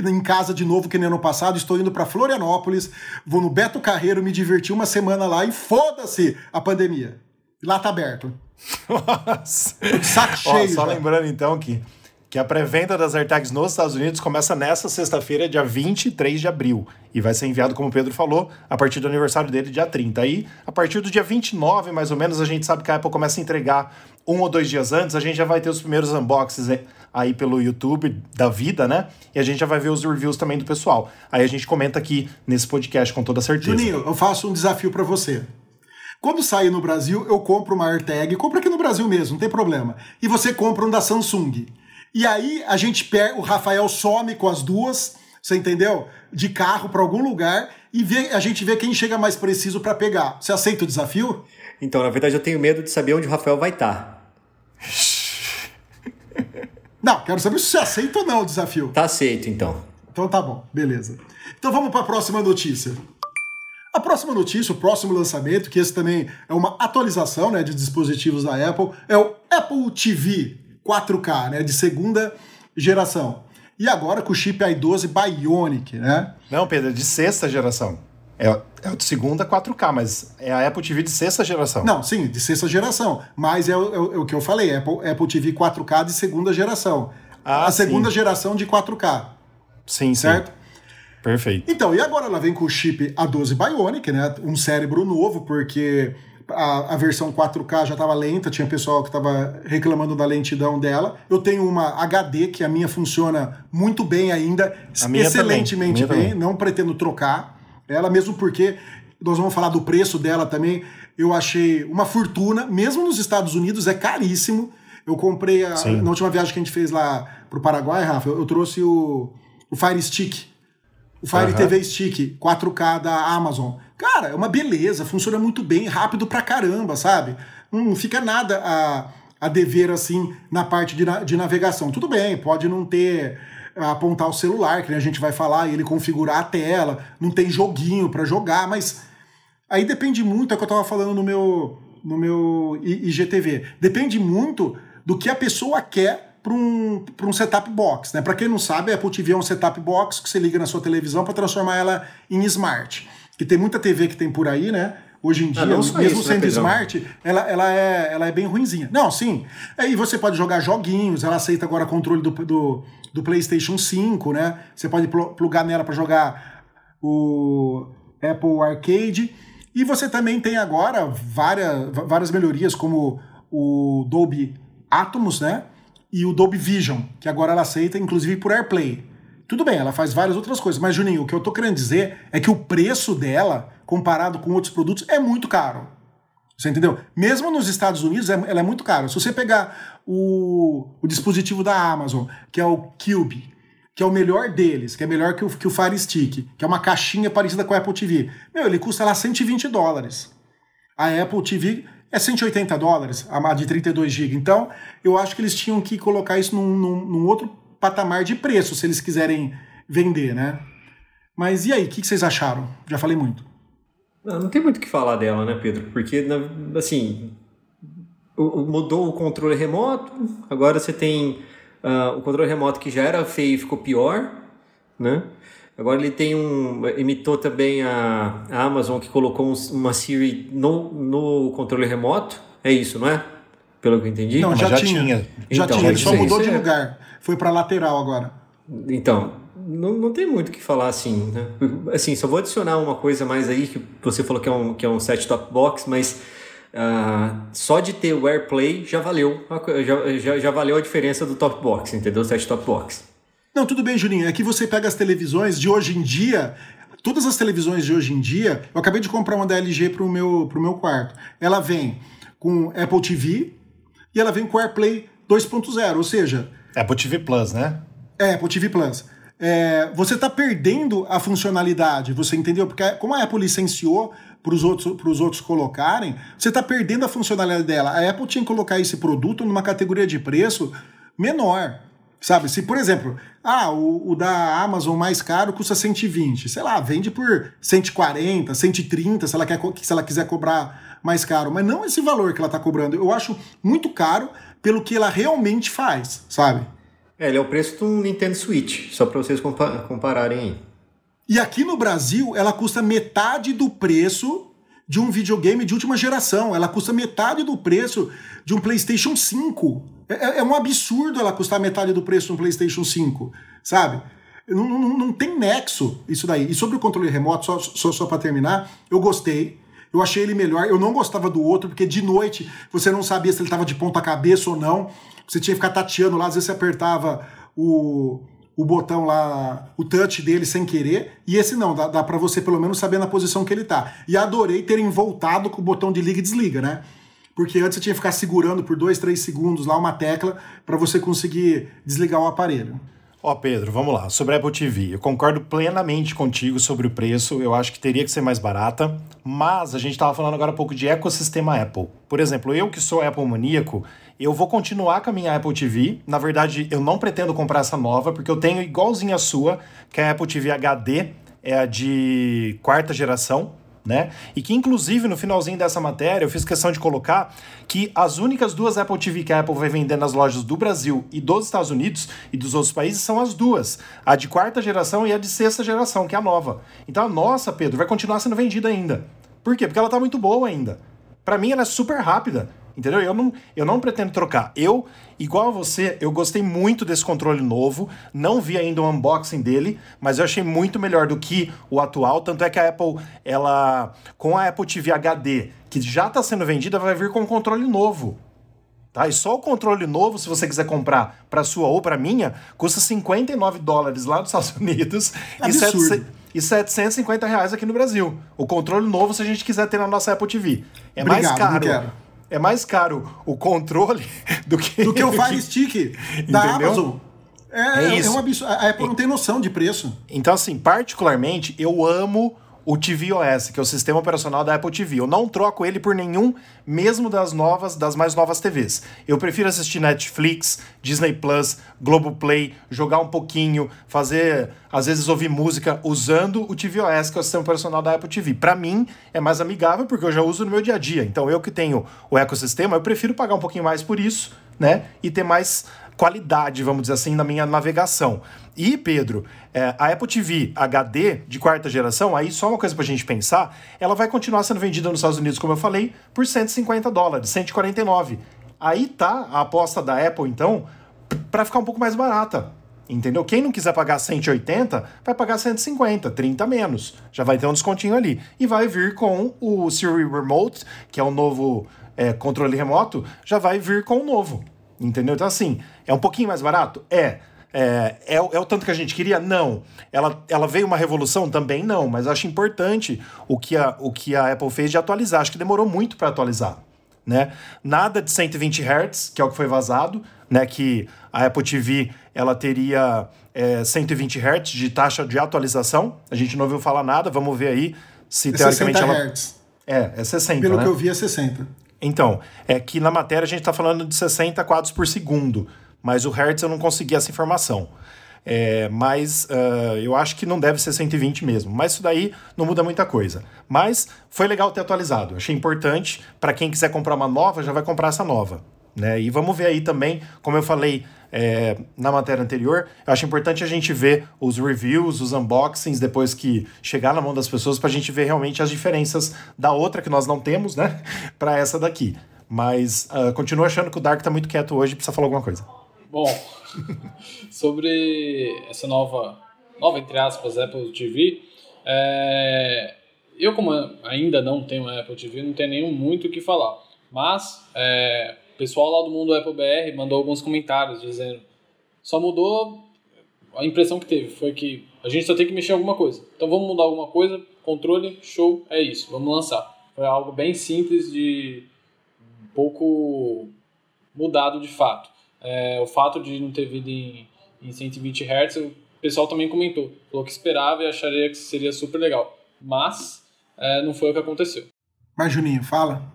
em casa de novo que nem ano passado. Estou indo para Florianópolis, vou no Beto Carreiro me divertir uma semana lá e foda-se a pandemia. Lá tá aberto. Nossa. Saco Ó, cheio. só já. lembrando então que, que a pré-venda das AirTags nos Estados Unidos começa nessa sexta-feira, dia 23 de abril. E vai ser enviado, como o Pedro falou, a partir do aniversário dele, dia 30. Aí, a partir do dia 29, mais ou menos, a gente sabe que a Apple começa a entregar um ou dois dias antes, a gente já vai ter os primeiros unboxings aí pelo YouTube da vida, né? E a gente já vai ver os reviews também do pessoal. Aí a gente comenta aqui nesse podcast com toda certeza. Juninho, eu faço um desafio para você. Quando sair no Brasil, eu compro uma AirTag, compro aqui no Brasil mesmo, não tem problema. E você compra um da Samsung. E aí a gente pega, o Rafael some com as duas, você entendeu? De carro para algum lugar e vê, a gente vê quem chega mais preciso para pegar. Você aceita o desafio? Então, na verdade, eu tenho medo de saber onde o Rafael vai estar. Não, quero saber se você aceita ou não o desafio. Tá aceito, então. Então tá bom, beleza. Então vamos para a próxima notícia. A próxima notícia, o próximo lançamento, que esse também é uma atualização né, de dispositivos da Apple, é o Apple TV 4K, né, de segunda geração. E agora com o chip i12 Bionic, né? Não, Pedro, é de sexta geração. É, é o de segunda 4K, mas é a Apple TV de sexta geração. Não, sim, de sexta geração. Mas é, o- é o é que eu falei, Apple, Apple TV 4K de segunda geração. Ah, a segunda sim. geração de 4K, Sim, certo? sim. Perfeito. Então, e agora ela vem com o chip A12 Bionic, né? Um cérebro novo, porque a, a versão 4K já estava lenta, tinha pessoal que estava reclamando da lentidão dela. Eu tenho uma HD que a minha funciona muito bem ainda, excelentemente também, bem, não pretendo trocar ela, mesmo porque nós vamos falar do preço dela também. Eu achei uma fortuna, mesmo nos Estados Unidos é caríssimo. Eu comprei a- na última viagem que a gente fez lá pro Paraguai, Rafa, eu, eu trouxe o, o Fire Stick. O Fire Aham. TV Stick 4K da Amazon. Cara, é uma beleza, funciona muito bem, rápido pra caramba, sabe? Não fica nada a, a dever assim na parte de, de navegação. Tudo bem, pode não ter apontar o celular, que a gente vai falar, e ele configurar a tela, não tem joguinho pra jogar, mas aí depende muito, é o que eu tava falando no meu, no meu IGTV. Depende muito do que a pessoa quer para um, pra um setup box. Né? Para quem não sabe, a Apple TV é um setup box que você liga na sua televisão para transformar ela em smart. Que tem muita TV que tem por aí, né? hoje em dia, Ah, não só mesmo isso, né, sendo Pedrão? smart, ela, ela, é, ela é bem ruinzinha. Não, sim. Aí você pode jogar joguinhos, ela aceita agora controle do, do, do PlayStation 5, né? Você pode pl- plugar nela para jogar o Apple Arcade. E você também tem agora várias, várias melhorias, como o Dolby Atmos, né? E o Dolby Vision, que agora ela aceita, inclusive por AirPlay. Tudo bem, ela faz várias outras coisas, mas Juninho, o que eu tô querendo dizer é que o preço dela, comparado com outros produtos, é muito caro. Você entendeu? Mesmo nos Estados Unidos, é- ela é muito cara. Se você pegar o, o dispositivo da Amazon, que é o Cube, que é o melhor deles, que é melhor que o, que o Fire Stick, que é uma caixinha parecida com a Apple TV, meu, ele custa lá 120 dólares. A Apple TV é 180 dólares, a de 32 GB. Então, eu acho que eles tinham que colocar isso num, num- num outro patamar de preço, se eles quiserem vender, né? Mas e aí, o que que vocês acharam? Já falei muito. Não, não tem muito o que falar dela, né, Pedro? Porque, assim, mudou o controle remoto, agora você tem ah, o controle remoto que já era feio e ficou pior, né? Agora ele tem um. imitou também a, a Amazon que colocou um- uma Siri no, no controle remoto. É isso, não é? Pelo que eu entendi. Não, já, já tinha. tinha. Já Então, tinha, ele isso só mudou de é- lugar. Foi pra lateral agora. Então, não, não tem muito o que falar assim, né? Assim, só vou adicionar uma coisa mais aí, que você falou que é um, que é um set-top box, mas ah, só de ter o AirPlay já valeu, já, já, já valeu a diferença do top box, entendeu? Set-top box. Não, tudo bem, Juninho. É que você pega as televisões de hoje em dia. Todas as televisões de hoje em dia, eu acabei de comprar uma da LG pro meu, pro meu quarto. Ela vem com Apple TV e ela vem com AirPlay 2.0, ou seja, Apple TV Plus, né? é, Apple TV Plus. É, você está perdendo a funcionalidade, você entendeu? Porque como a Apple licenciou para os outros, pros outros colocarem, você está perdendo a funcionalidade dela. A Apple tinha que colocar esse produto numa categoria de preço menor. Sabe? Se, por exemplo, ah, o, o da Amazon mais caro custa 120, sei lá, vende por 140, 130, se ela, quer, se ela quiser cobrar mais caro, mas não esse valor que ela está cobrando. Eu acho muito caro pelo que ela realmente faz, sabe? É, ele é o preço um Nintendo Switch, só para vocês compa- compararem aí. E aqui no Brasil, ela custa metade do preço de um videogame de última geração. Ela custa metade do preço de um PlayStation 5. É, é um absurdo ela custar metade do preço de um PlayStation 5, sabe? Não, não, não tem nexo isso daí. E sobre o controle remoto, só, só, só para terminar, eu gostei. Eu achei ele melhor. Eu não gostava do outro, porque de noite você não sabia se ele estava de ponta cabeça ou não. Você tinha que ficar tateando lá, às vezes você apertava o, o botão lá, o touch dele sem querer. E esse não, dá, dá para você pelo menos saber na posição que ele tá. E adorei terem voltado com o botão de liga e desliga, né? Porque antes você tinha que ficar segurando por dois, três segundos lá uma tecla para você conseguir desligar o aparelho. Ó, Pedro, vamos lá. Sobre a Apple TV, eu concordo plenamente contigo sobre o preço. Eu acho que teria que ser mais barata. Mas a gente estava falando agora há pouco de ecossistema Apple. Por exemplo, eu que sou Apple maníaco, eu vou continuar com a minha Apple TV. Na verdade, eu não pretendo comprar essa nova, porque eu tenho igualzinha a sua, que é a Apple TV HD, é a de quarta geração né? E que, inclusive, no finalzinho dessa matéria, eu fiz questão de colocar que as únicas duas Apple TV que a Apple vai vender nas lojas do Brasil e dos Estados Unidos e dos outros países são as duas: a de quarta geração e a de sexta geração, que é a nova. Então a nossa, Pedro, vai continuar sendo vendida ainda. Por quê? Porque ela tá muito boa ainda. Para mim, ela é super rápida. Entendeu? Eu não, eu não pretendo trocar. Eu, igual a você, eu gostei muito desse controle novo. Não vi ainda o unboxing dele, mas eu achei muito melhor do que o atual. Tanto é que a Apple, ela, com a Apple TV HD, que já está sendo vendida, vai vir com um controle novo. Tá? E só o controle novo, se você quiser comprar para sua ou para minha, custa 59 dólares lá nos Estados Unidos e, Absurdo. 700 e 750 reais aqui no Brasil. O controle novo, se a gente quiser ter na nossa Apple TV. É Obrigado, mais não caro. É mais caro o controle do que. Do que o Fire Stick da Entendeu? Amazon. É, É é, isso. um absurdo. A Apple não tem noção de preço. Então, assim, particularmente, eu amo o tvOS, que é o sistema operacional da Apple TV. Eu não troco ele por nenhum, mesmo das novas, das mais novas TVs. Eu prefiro assistir Netflix, Disney Plus, Globoplay, jogar um pouquinho, fazer, às vezes ouvir música usando o tvOS, que é o sistema operacional da Apple TV. Para mim é mais amigável porque eu já uso no meu dia a dia. Então, eu que tenho o ecossistema, eu prefiro pagar um pouquinho mais por isso né? E ter mais qualidade, vamos dizer assim, na minha navegação. E, Pedro, é, a Apple TV HD de quarta geração, aí só uma coisa pra gente pensar, ela vai continuar sendo vendida nos Estados Unidos, como eu falei, por 150 dólares, 149. Aí tá a aposta da Apple, então, para ficar um pouco mais barata. Entendeu? Quem não quiser pagar 180, vai pagar 150, 30 menos. Já vai ter um descontinho ali. E vai vir com o Siri Remote, que é o novo é, controle remoto, já vai vir com o novo. Entendeu? Então, assim, é um pouquinho mais barato? É. É, é, é, o tanto que a gente queria? Não. Ela, ela veio uma revolução? Também não, mas acho importante o que, a, o que a Apple fez de atualizar. Acho que demorou muito para atualizar. Né? Nada de 120 Hz, que é o que foi vazado, né? Que a Apple TV ela teria é, 120 Hz de taxa de atualização. A gente não ouviu falar nada, vamos ver aí se É teoricamente 60 ela. Hz. É, é 60. Pelo né? que eu vi, é 60. Então, é que na matéria a gente está falando de 60 quadros por segundo, mas o Hertz eu não consegui essa informação. É, mas uh, eu acho que não deve ser 120 mesmo. Mas isso daí não muda muita coisa. Mas foi legal ter atualizado. Achei importante. Para quem quiser comprar uma nova, já vai comprar essa nova. Né? E vamos ver aí também, como eu falei é, na matéria anterior, eu acho importante a gente ver os reviews, os unboxings, depois que chegar na mão das pessoas, para a gente ver realmente as diferenças da outra que nós não temos, né? para essa daqui. Mas uh, continuo achando que o Dark tá muito quieto hoje, precisa falar alguma coisa. Bom, sobre essa nova, nova entre aspas, Apple TV, é, eu como ainda não tenho Apple TV, não tenho nenhum muito o que falar. Mas é, o pessoal lá do mundo Apple BR mandou alguns comentários dizendo só mudou a impressão que teve foi que a gente só tem que mexer em alguma coisa. Então vamos mudar alguma coisa, controle, show, é isso, vamos lançar. Foi algo bem simples de um pouco mudado de fato. É, o fato de não ter vindo em, em 120 Hz, o pessoal também comentou. Falou que esperava e acharia que seria super legal. Mas é, não foi o que aconteceu. Mas, Juninho, fala.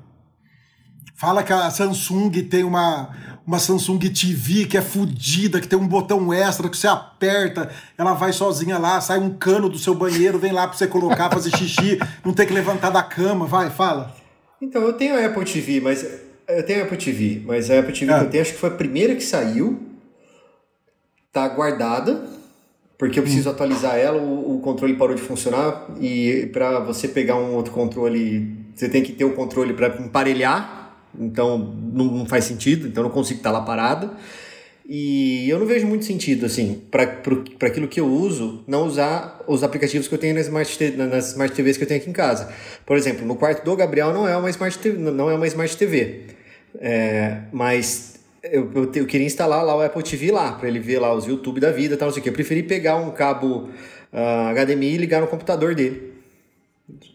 Fala que a Samsung tem uma, uma Samsung TV que é fodida, que tem um botão extra que você aperta, ela vai sozinha lá, sai um cano do seu banheiro, vem lá pra você colocar, fazer xixi, não ter que levantar da cama. Vai, fala. Então, eu tenho a Apple TV, mas. Eu tenho a Apple TV, mas a Apple TV Ah. que eu tenho, acho que foi a primeira que saiu. Tá guardada, porque eu preciso atualizar ela, o, o controle parou de funcionar. E para você pegar um outro controle, você tem que ter o controle para emparelhar. Então não, não faz sentido, então não consigo estar lá parada. E eu não vejo muito sentido, assim, para aquilo que eu uso, não usar os aplicativos que eu tenho nas Smart, nas Smart TVs que eu tenho aqui em casa. Por exemplo, no quarto do Gabriel não é uma Smart TV, não é uma Smart TV. É, mas eu, eu, eu queria instalar lá o Apple TV lá, para ele ver lá os YouTube da vida e tal, não sei o que. Eu preferi pegar um cabo ah, HDMI e ligar no computador dele.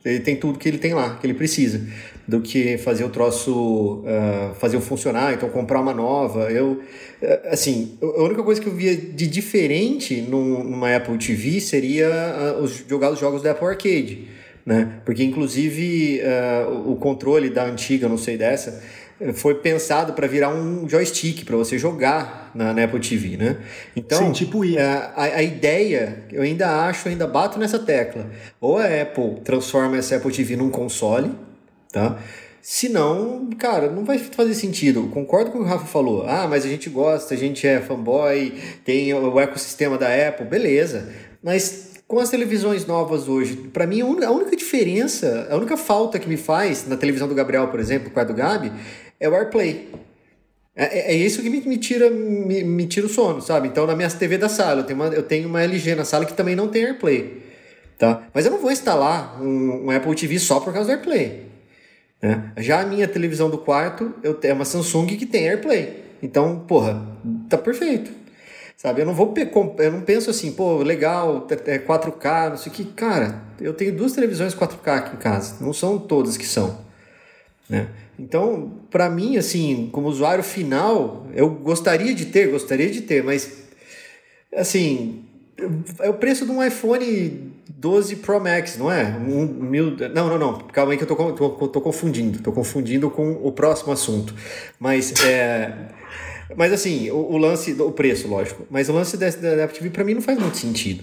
Ele tem tudo que ele tem lá, que ele precisa, do que fazer o troço, ah, fazer o funcionar, então comprar uma nova. Eu, eh, assim, a única coisa que eu via de diferente num- numa Apple TV seria ah, os, jogar os jogos da Apple Arcade, né? Porque, inclusive, ah, o controle da antiga, não sei dessa, foi pensado para virar um joystick para você jogar na, na Apple TV, né? Então, Sim, tipo isso. a, a, ideia, eu ainda acho, eu ainda bato nessa tecla. Ou a Apple transforma essa Apple TV num console, tá? Se não, cara, não vai fazer sentido. Concordo com o que o Rafa falou. Ah, mas a gente gosta, a gente é fanboy, tem o ecossistema da Apple, beleza. Mas com as televisões novas hoje, para mim a única diferença, a única falta que me faz na televisão do Gabriel, por exemplo, com a do Gabi, é o AirPlay. É, é- é isso que me, me tira, me, me tira o sono, sabe? Então, na minha TV da sala, eu tenho, uma, eu tenho uma LG na sala que também não tem AirPlay, tá? Mas eu não vou instalar um, um Apple TV só por causa do AirPlay, né? Já a minha televisão do quarto, eu tenho uma Samsung que tem AirPlay. Então, porra, tá perfeito. Sabe, eu não vou eu não penso assim, pô, legal, é 4K, não sei o que. Cara, eu tenho duas televisões 4K aqui em casa. Não são todas que são né? Então, para mim, assim, como usuário final, eu gostaria de ter, gostaria de ter, mas assim, é o preço de um iPhone 12 Pro Max, não é? Um, mil, não, não, não, calma aí que eu tô, tô, tô confundindo, tô confundindo com o próximo assunto. Mas é. Mas assim, o, o lance, o preço, lógico, mas o lance da Apple TV para mim não faz muito sentido.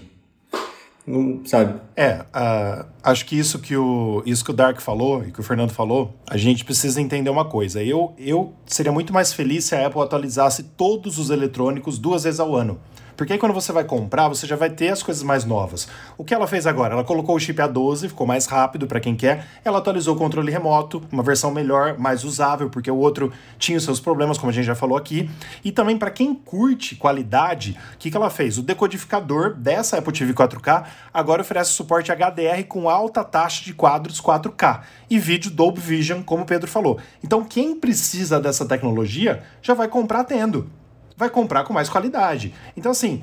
Não, sabe? É, uh, acho que isso que, o, isso que o Dark falou e que o Fernando falou, a gente precisa entender uma coisa. Eu, eu seria muito mais feliz se a Apple atualizasse todos os eletrônicos duas vezes ao ano. Porque aí quando você vai comprar, você já vai ter as coisas mais novas. O que ela fez agora? Ela colocou o chip A12, ficou mais rápido para quem quer. Ela atualizou o controle remoto, uma versão melhor, mais usável, porque o outro tinha os seus problemas, como a gente já falou aqui. E também para quem curte qualidade, o que, que ela fez? O decodificador dessa Apple TV 4K agora oferece suporte HDR com alta taxa de quadros 4K e vídeo Dolby Vision, como o Pedro falou. Então quem precisa dessa tecnologia já vai comprar tendo vai comprar com mais qualidade. Então, assim,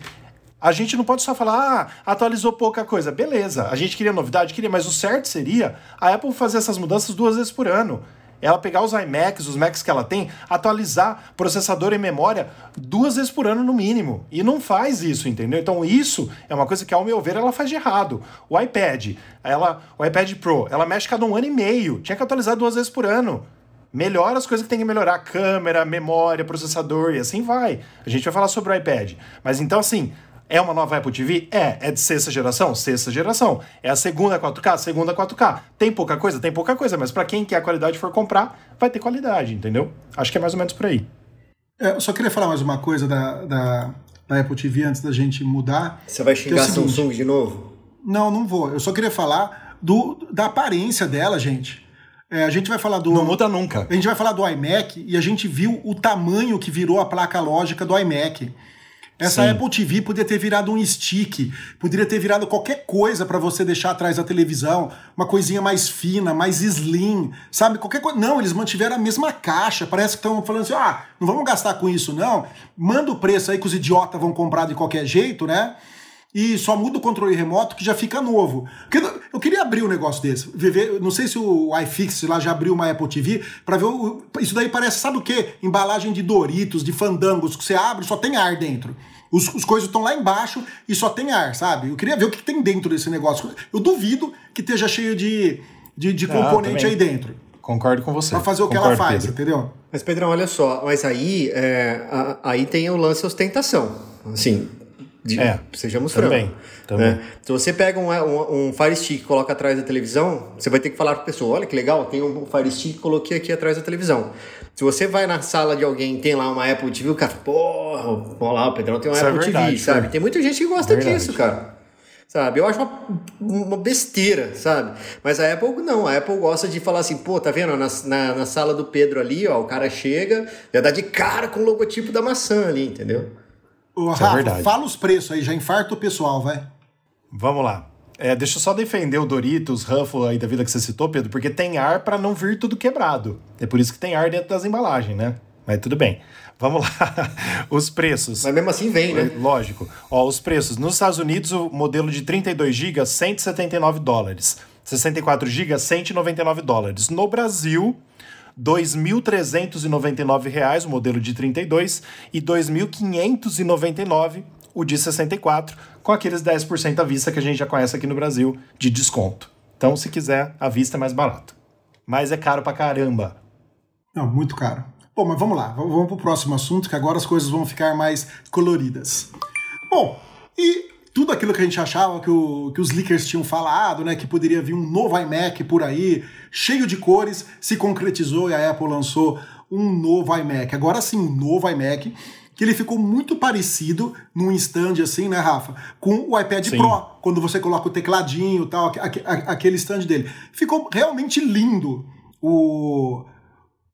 a gente não pode só falar, ah, atualizou pouca coisa. Beleza, a gente queria novidade, queria, mas o certo seria a Apple fazer essas mudanças duas vezes por ano. Ela pegar os iMacs, os Macs que ela tem, atualizar processador e memória duas vezes por ano no mínimo. E não faz isso, entendeu? Então isso é uma coisa que, ao meu ver, ela faz de errado. O iPad, ela, o iPad Pro, ela mexe cada um ano e meio. Tinha que atualizar duas vezes por ano melhora as coisas que tem que melhorar, câmera, memória, processador e assim vai. A gente vai falar sobre o iPad. Mas então, assim, é uma nova Apple TV? É. É de sexta geração? Sexta geração. É a segunda 4K? Segunda 4K. Tem pouca coisa? Tem pouca coisa, mas para quem quer a qualidade for comprar, vai ter qualidade, entendeu? Acho que é mais ou menos por aí. É, eu só queria falar mais uma coisa da, da, da Apple TV antes da gente mudar. Você vai xingar é seguinte, Samsung de novo? Não, não vou. Eu só queria falar do, da aparência dela, gente. É, a gente vai falar do. Não muda nunca. A gente vai falar do iMac e a gente viu o tamanho que virou a placa lógica do iMac. Essa Sim. Apple TV podia ter virado um stick, poderia ter virado qualquer coisa para você deixar atrás da televisão, uma coisinha mais fina, mais slim, sabe? Qualquer coisa. Não, eles mantiveram a mesma caixa. Parece que estão falando assim: ah, não vamos gastar com isso, não. Manda o preço aí que os idiotas vão comprar de qualquer jeito, né? E só muda o controle remoto que já fica novo. Eu queria abrir um negócio desse. Não sei se o iFix lá já abriu uma Apple TV para ver. O, isso daí parece, sabe o que? Embalagem de Doritos, de fandangos, que você abre só tem ar dentro. Os, os coisas estão lá embaixo e só tem ar, sabe? Eu queria ver o que tem dentro desse negócio. Eu duvido que esteja cheio de, de, de ah, componente aí dentro. Concordo com você. Pra fazer o Concordo, que ela faz, Pedro. entendeu? Mas, Pedrão, olha só, mas aí, é, aí tem o lance ostentação. Assim, de, é, sejamos também, francos. Também. Né? Se você pega um, um, um Fire Stick e coloca atrás da televisão, você vai ter que falar para a pessoa: olha que legal, tem um Fire Stick que coloquei aqui atrás da televisão. Se você vai na sala de alguém tem lá uma Apple TV, o cara, porra, olha lá, o Pedrão tem uma Isso é Apple é verdade, TV, sabe? Tem muita gente que gosta verdade. disso, cara. Sabe? Eu acho uma, uma besteira, sabe? Mas a Apple não, a Apple gosta de falar assim, pô, tá vendo? Na, na, na sala do Pedro ali, ó, o cara chega, já dá de cara com o logotipo da maçã ali, entendeu? Ô, é Rafa, é fala os preços aí, já infarta o pessoal, vai. Vamos lá. É, deixa eu só defender o Doritos, Ruffle aí da vida que você citou, Pedro, porque tem ar para não vir tudo quebrado. É por isso que tem ar dentro das embalagens, né? Mas tudo bem. Vamos lá. Os preços. Mas mesmo assim vem, né? Lógico. Ó, os preços. Nos Estados Unidos, o modelo de 32 GB, 179 dólares. 64 GB, 199 dólares. No Brasil, R$ 2.399 o modelo de 32 e R$ 2.599 o de 64, com aqueles 10% à vista que a gente já conhece aqui no Brasil de desconto. Então, se quiser, à vista é mais barato. Mas é caro pra caramba. Não, muito caro. Bom, mas vamos lá, vamos pro próximo assunto, que agora as coisas vão ficar mais coloridas. Bom, e tudo aquilo que a gente achava que, o, que os leakers tinham falado, né, que poderia vir um novo iMac por aí, cheio de cores, se concretizou e a Apple lançou um novo iMac. Agora sim, um novo iMac, que ele ficou muito parecido num stand assim, né, Rafa, com o iPad sim. Pro, quando você coloca o tecladinho e tal, aquele stand dele. Ficou realmente lindo o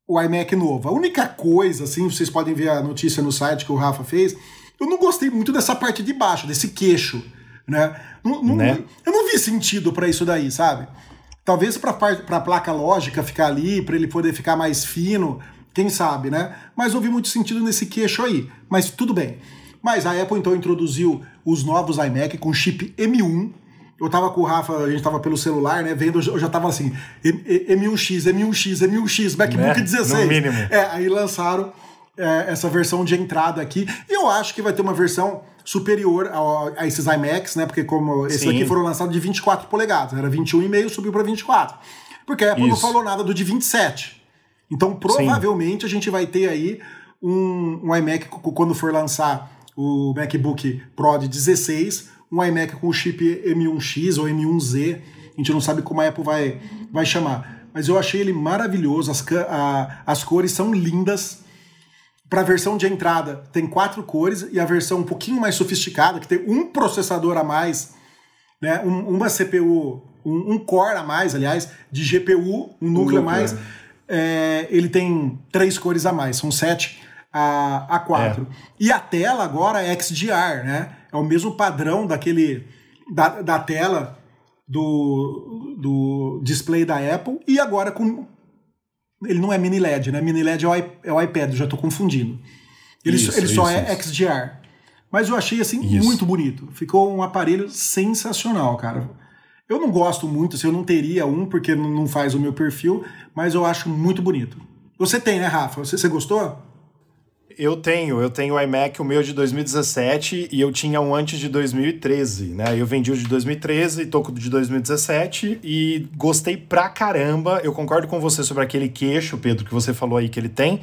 o iMac novo. A única coisa, assim, vocês podem ver a notícia no site que o Rafa fez, eu não gostei muito dessa parte de baixo, desse queixo, né? Não, não, né? Eu não vi sentido para isso daí, sabe? Talvez para a placa lógica ficar ali, para ele poder ficar mais fino, quem sabe, né? Mas não vi muito sentido nesse queixo aí. Mas tudo bem. Mas a Apple então introduziu os novos iMac com chip M1. Eu tava com o Rafa, a gente tava pelo celular, né? Vendo, eu já tava assim, M1X, M1X, M1X, MacBook né? 16. No mínimo. É, aí lançaram é, essa versão de entrada aqui. E eu acho que vai ter uma versão superior a, a esses iMacs, né? Porque como esses aqui foram lançados de 24 polegadas, era 21,5, subiu para 24. Porque a Apple Isso. não falou nada do de 27. Então, provavelmente, Sim. a gente vai ter aí um, um iMac quando for lançar o MacBook Pro de 16, um iMac com o chip M1X ou M1Z, a gente não sabe como a Apple vai, vai chamar. Mas eu achei ele maravilhoso, as, a, as cores são lindas. Para a versão de entrada, tem quatro cores, e a versão um pouquinho mais sofisticada, que tem um processador a mais, né, um, uma CPU, um, um, core a mais, aliás, de GPU, um núcleo a mais. É, ele tem três cores a mais, são sete a, a quatro. É. E a tela agora é XDR, né? É o mesmo padrão daquele da, da tela do, do display da Apple e agora com ele não é mini LED, né? Mini LED é o, é o iPad, já estou confundindo. Ele, isso, ele só é isso. XDR. Mas eu achei assim isso. muito bonito. Ficou um aparelho sensacional, cara. Eu não gosto muito, assim, eu não teria um porque não faz o meu perfil, mas eu acho muito bonito. Você tem, né, Rafa? Você, você gostou? Eu tenho, eu tenho o iMac, o meu de 2017 e eu tinha um antes de 2013, né? Eu vendi o de 2013 e tô com o de 2017 e gostei pra caramba. Eu concordo com você sobre aquele queixo, Pedro, que você falou aí que ele tem,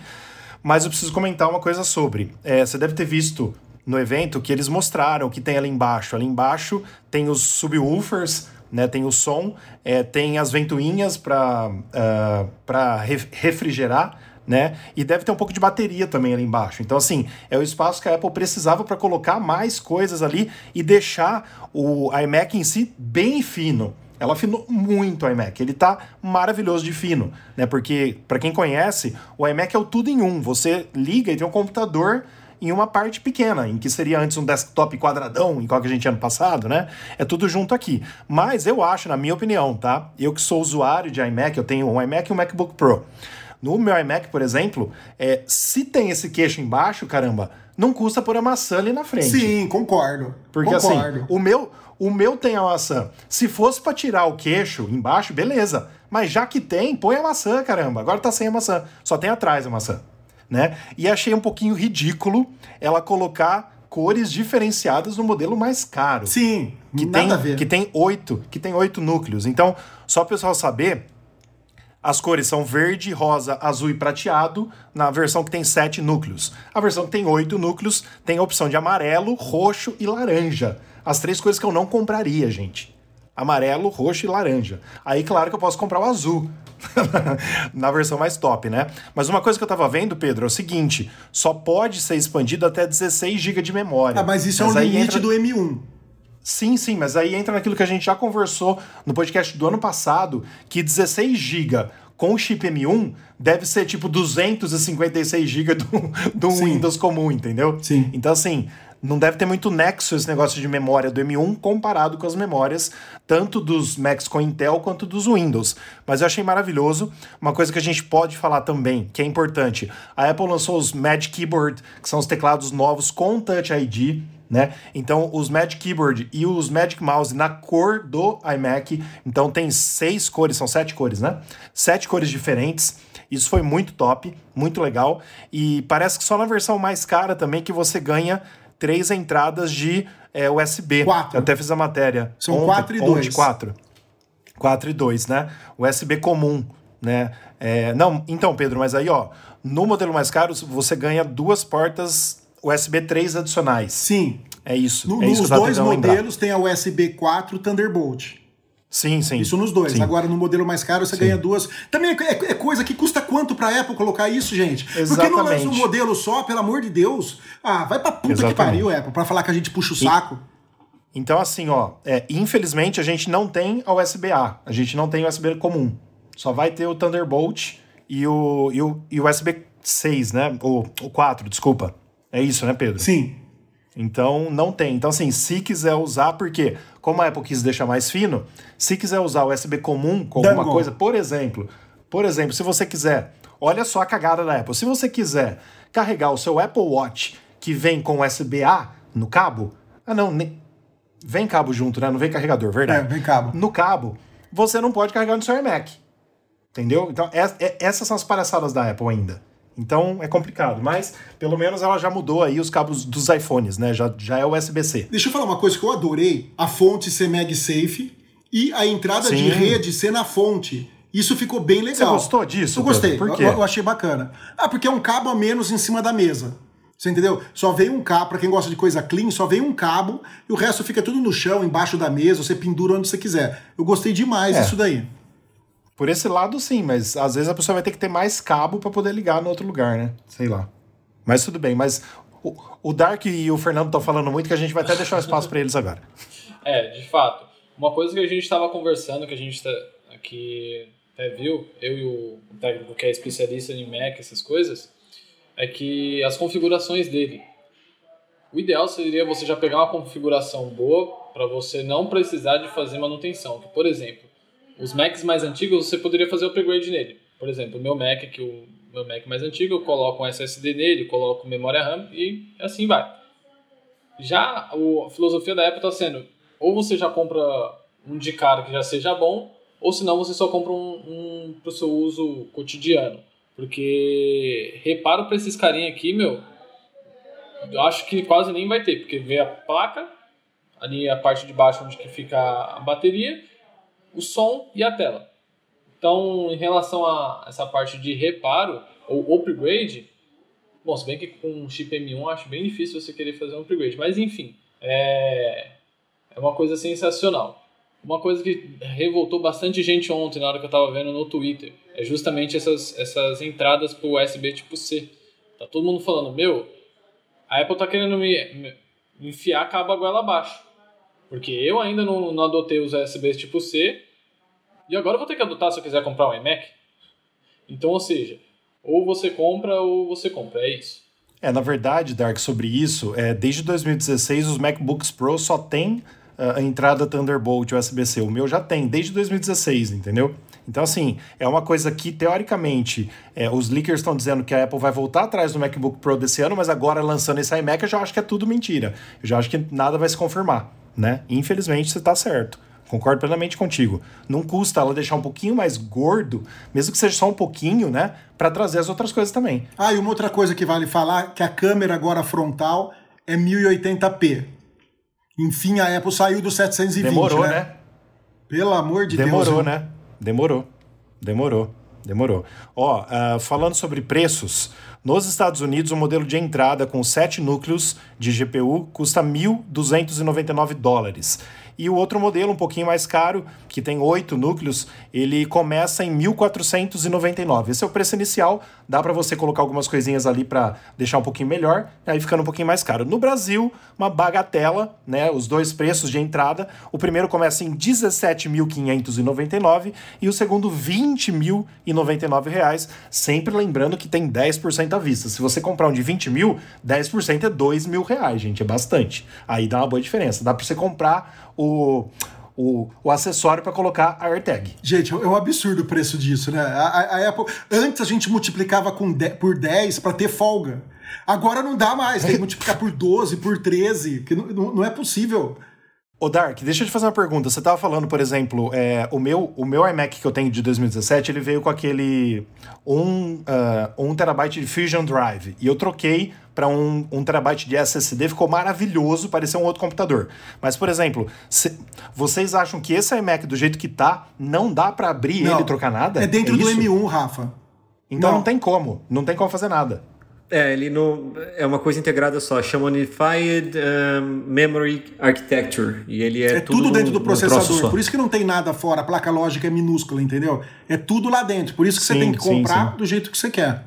mas eu preciso comentar uma coisa sobre. É, você deve ter visto no evento que eles mostraram que tem ali embaixo. Ali embaixo tem os subwoofers, né? Tem o som, é, tem as ventoinhas para uh, ah, para refrigerar né? E deve ter um pouco de bateria também ali embaixo. Então, assim, é o espaço que a Apple precisava para colocar mais coisas ali e deixar o iMac em si bem fino. Ela afinou muito o iMac. Ele tá maravilhoso de fino, né? Porque, para quem conhece, o iMac é o tudo em um. Você liga e tem um computador em uma parte pequena, em que seria antes um desktop quadradão, igual que a gente tinha no passado, né? É tudo junto aqui. Mas eu acho, na minha opinião, tá? Eu que sou usuário de iMac, eu tenho um iMac e um MacBook Pro. No meu iMac, por exemplo, é, se tem esse queixo embaixo, caramba, não custa pôr a maçã ali na frente. Sim, concordo. Porque assim, concordo. assim, o meu, o meu tem a maçã. Se fosse para tirar o queixo embaixo, beleza. Mas já que tem, põe a maçã, caramba. Agora tá sem a maçã. Só tem atrás a maçã. Né? E achei um pouquinho ridículo ela colocar cores diferenciadas no modelo mais caro. Sim, que nada tem, a ver. Que tem oito, que tem oito núcleos. Então, só o pessoal saber, as cores são verde, rosa, azul e prateado, na versão que tem sete núcleos. A versão que tem oito núcleos tem a opção de amarelo, roxo e laranja. As três cores que eu não compraria, gente. Amarelo, roxo e laranja. Aí, claro que eu posso comprar o azul. na versão mais top, né? Mas uma coisa que eu tava vendo, Pedro, é o seguinte: só pode ser expandido até 16 GB de memória. Ah, mas isso mas é o limite entra... do M1. Sim, sim, mas aí entra naquilo que a gente já conversou no podcast do ano passado, que 16 GB com o chip M1 deve ser tipo 256 GB do, do Windows comum, entendeu? Sim. Então, assim, não deve ter muito nexo esse negócio de memória do M1 comparado com as memórias tanto dos Macs com Intel quanto dos Windows. Mas eu achei maravilhoso. Uma coisa que a gente pode falar também, que é importante, a Apple lançou os Magic Keyboard, que são os teclados novos com Touch ID né? Então, os Magic Keyboard e os Magic Mouse na cor do iMac, então tem seis cores, são sete cores, né? Sete cores diferentes. Isso foi muito top, muito legal. E parece que só na versão mais cara também que você ganha três entradas de é, USB. Quatro. Eu até fiz a matéria. São ontem, quatro e dois. Quatro. Quatro e dois, né? USB comum, né? É, não, então, Pedro, mas aí, ó, no modelo mais caro, você ganha duas portas USB 3 adicionais. Sim. É isso. No, é nos dois modelos lembrar. tem a USB 4 Thunderbolt. Sim, sim. Isso nos dois. Sim. Agora, no modelo mais caro, você sim. ganha duas. Também é, é, é, coisa que custa quanto pra Apple colocar isso, gente? Exatamente. Por que não lança um modelo só, pelo amor de Deus? Ah, vai pra puta Exatamente. que pariu, Apple, pra falar que a gente puxa o saco. E, então, assim, ó, é, infelizmente a gente não tem a USB-A. A gente não tem USB comum. Só vai ter o Thunderbolt e o, e o, e o USB 6, né? O, o 4, desculpa. É isso, né, Pedro? Sim. Então não tem. Então, assim, se quiser usar, porque como a Apple quis deixar mais fino, se quiser usar o USB comum com alguma coisa, por exemplo, por exemplo, se você quiser, olha só a cagada da Apple. Se você quiser carregar o seu Apple Watch que vem com USB-A no cabo, ah não, nem, vem cabo junto, né? Não vem carregador, verdade? É, vem cabo. No cabo, você não pode carregar no seu iMac. Entendeu? Então, é, é, essas são as palhaçadas da Apple ainda. Então é complicado, mas pelo menos ela já mudou aí os cabos dos iPhones, né? Já, já é USB-C. Deixa eu falar uma coisa que eu adorei: a fonte ser MagSafe e a entrada Sim. de rede ser na fonte. Isso ficou bem legal. Você gostou disso? Eu gostei. Por quê? Eu, eu achei bacana. Ah, porque é um cabo a menos em cima da mesa. Você entendeu? Só vem um cabo, para quem gosta de coisa clean, só vem um cabo e o resto fica tudo no chão, embaixo da mesa, você pendura onde você quiser. Eu gostei demais É. disso daí. Por esse lado, sim, mas às vezes a pessoa vai ter que ter mais cabo para poder ligar no outro lugar, né? Sei lá. Mas tudo bem, mas o, o Dark e o Fernando estão falando muito que a gente vai até deixar o espaço para eles agora. É, de fato. Uma coisa que a gente estava conversando, que a gente tá, aqui até viu, eu e o técnico que é especialista em Mac, essas coisas, é que as configurações dele. O ideal seria você já pegar uma configuração boa para você não precisar de fazer manutenção. Que, por exemplo, os Macs mais antigos você poderia fazer upgrade nele. Por exemplo, o meu Mac, que o meu Mac mais antigo, eu coloco um SSD nele, coloco memória RAM e assim vai. Já a filosofia da Apple está sendo, ou você já compra um de cara que já seja bom, ou senão você só compra um, um para o seu uso cotidiano. Porque reparo para esses carinha aqui, meu, eu acho que quase nem vai ter, porque vê a placa, ali a parte de baixo onde que fica a bateria, o som e a tela. Então, em relação a essa parte de reparo ou upgrade, bom, se bem que com chip M1 acho bem difícil você querer fazer um upgrade, mas enfim, é, é uma coisa sensacional. Uma coisa que revoltou bastante gente ontem na hora que eu estava vendo no Twitter é justamente essas, essas entradas para USB tipo C. Tá todo mundo falando, meu, a Apple tá querendo me, me me enfiar cabo a goela abaixo. Porque eu ainda não, não adotei os USBs tipo C e agora eu vou ter que adotar se eu quiser comprar um iMac. Então, ou seja, ou você compra ou você compra, é isso. É, na verdade, Dark, sobre isso, é, desde 2016 os MacBooks Pro só tem ah, a entrada Thunderbolt USB-C. O meu já tem, desde 2016, entendeu? Então, assim, é uma coisa que, teoricamente, é, os leakers estão dizendo que a Apple vai voltar atrás do MacBook Pro desse ano, mas agora lançando esse iMac, eu já acho que é tudo mentira. Eu já acho que nada vai se confirmar, né? Infelizmente, você está certo. Concordo plenamente contigo. Não custa ela deixar um pouquinho mais gordo, mesmo que seja só um pouquinho, né? Para trazer as outras coisas também. Ah, e uma outra coisa que vale falar, que a câmera agora frontal é 1080p. Enfim, a Apple saiu do 720, Demorou, né? né? Pelo amor de Demorou, Deus. né? Demorou. Demorou. Demorou. Ó, ah, falando sobre preços, nos Estados Unidos o modelo de entrada com 7 núcleos de GPU custa 1.299 dólares. E o outro modelo, um pouquinho mais caro, que tem 8 núcleos, ele começa em 1.499. Esse é o preço inicial, dá para você colocar algumas coisinhas ali para deixar um pouquinho melhor, aí ficando um pouquinho mais caro. No Brasil, uma bagatela, né, os dois preços de entrada. O primeiro começa em 17.599 e o segundo 20.099 reais, sempre lembrando que tem 10% à vista. Se você comprar um de 20 mil, 10% é 2 mil reais, gente, é bastante. Aí dá uma boa diferença. Dá para você comprar o, o, o acessório para colocar a AirTag. Gente, é um absurdo o preço disso, né? A, a- Apple, antes a gente multiplicava com de- por 10 para ter folga. Agora não dá mais, tem que multiplicar por 12, por 13, que não, não- é possível. Ô Dark, deixa eu te fazer uma pergunta. Você tava falando, por exemplo, é, o, meu, o meu iMac que eu tenho de 2017, ele veio com aquele 1 um, terabyte de Fusion Drive. E eu troquei para um, um terabyte de SSD, ficou maravilhoso, parecia um outro computador. Mas, por exemplo, se- vocês acham que esse iMac, do jeito que tá, não dá para abrir Não. ele e trocar nada? É dentro do isso? M1, Rafa. Então Não. não tem como. Não tem como fazer nada. É, ele não. É uma coisa integrada só, chama Unified um, Memory Architecture. E ele é, É, tudo, dentro num- do processador. Por isso que não tem nada fora, a placa lógica é minúscula, entendeu? É tudo lá dentro. Por isso que você Sim, tem que sim, comprar sim. do jeito que você quer.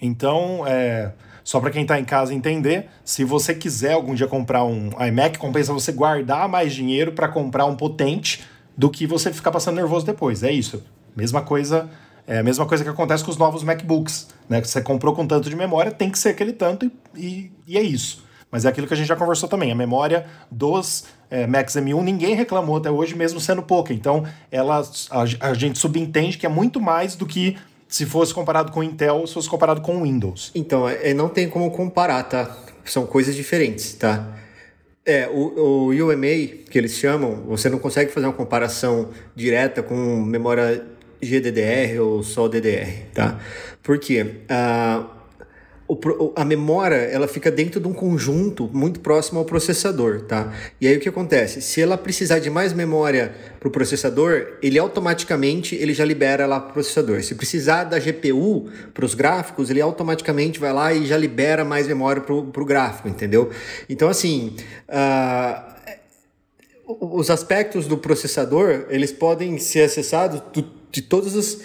Então, é, só para quem está em casa entender, se você quiser algum dia comprar um iMac, compensa você guardar mais dinheiro para comprar um potente do que você ficar passando nervoso depois. É isso. Mesma coisa, é a mesma coisa que acontece com os novos MacBooks, né? Que você comprou com tanto de memória, tem que ser aquele tanto e, e, e é isso. Mas é aquilo que a gente já conversou também. A memória dos é, Macs M1 ninguém reclamou até hoje, mesmo sendo pouca. Então, ela, a, a gente subentende que é muito mais do que se fosse comparado com Intel se fosse comparado com Windows. Então, é, não tem como comparar, tá? São coisas diferentes, tá? É, o, o UMA, que eles chamam, você não consegue fazer uma comparação direta com memória GDDR ou só DDR, tá? Por quê? O, a memória ela fica dentro de um conjunto muito próximo ao processador, tá? E aí o que acontece? Se ela precisar de mais memória para o processador, ele automaticamente ele já libera lá para o processador. Se precisar da GPU para os gráficos, ele automaticamente vai lá e já libera mais memória para o gráfico, entendeu? Então assim, uh, os aspectos do processador eles podem ser acessados de todas as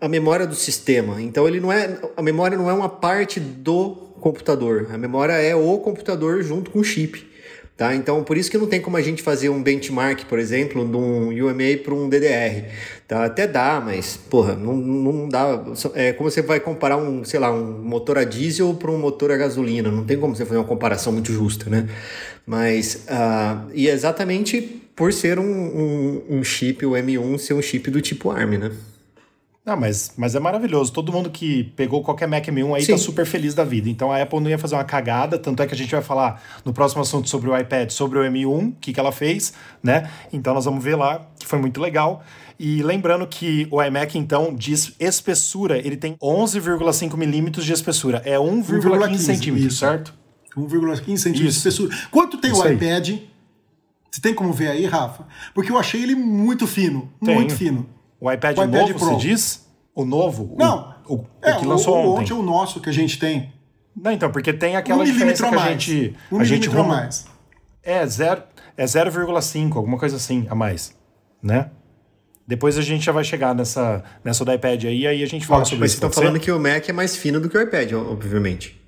a memória do sistema. Então ele não é a memória não é uma parte do computador. A memória é o computador junto com o chip. Tá? Então, por isso que não tem como a gente fazer um benchmark, por exemplo, de um UMA para um DDR. Tá? Até dá, mas, porra, não, não dá. É como você vai comparar um, sei lá, um motor a diesel para um motor a gasolina. Não tem como você fazer uma comparação muito justa, né? Mas, uh, e é exatamente por ser um, um, um chip, o M1 ser um chip do tipo ARM, né? Não, mas, mas é maravilhoso. Todo mundo que pegou qualquer Mac M1 aí tá Sim. tá super feliz da vida. Então a Apple não ia fazer uma cagada, tanto é que a gente vai falar no próximo assunto sobre o iPad, sobre o M1, o que, que ela fez, né? Então nós vamos ver lá, que foi muito legal. E lembrando que o iMac, então, de espessura, ele tem 11,5 milímetros de espessura. É 1,15 centímetros, certo? 1,15 centímetros de espessura. Quanto tem isso o iPad? Aí. Você tem como ver aí, Rafa? Porque eu achei ele muito fino. Tenho. Muito fino. O iPad, o iPad novo, Pro. você diz? O novo? Não. O, o, é, o que lançou o, ontem. é o nosso que a gente tem. Não, então, porque tem aquela um diferença que a gente... Um a gente a mais. É, zero, é 0,5, alguma coisa assim a mais, né? Depois a gente já vai chegar nessa, nessa do iPad aí, aí a gente fala sobre mas isso. Mas você tá falando que o Mac é mais fino do que o iPad, obviamente.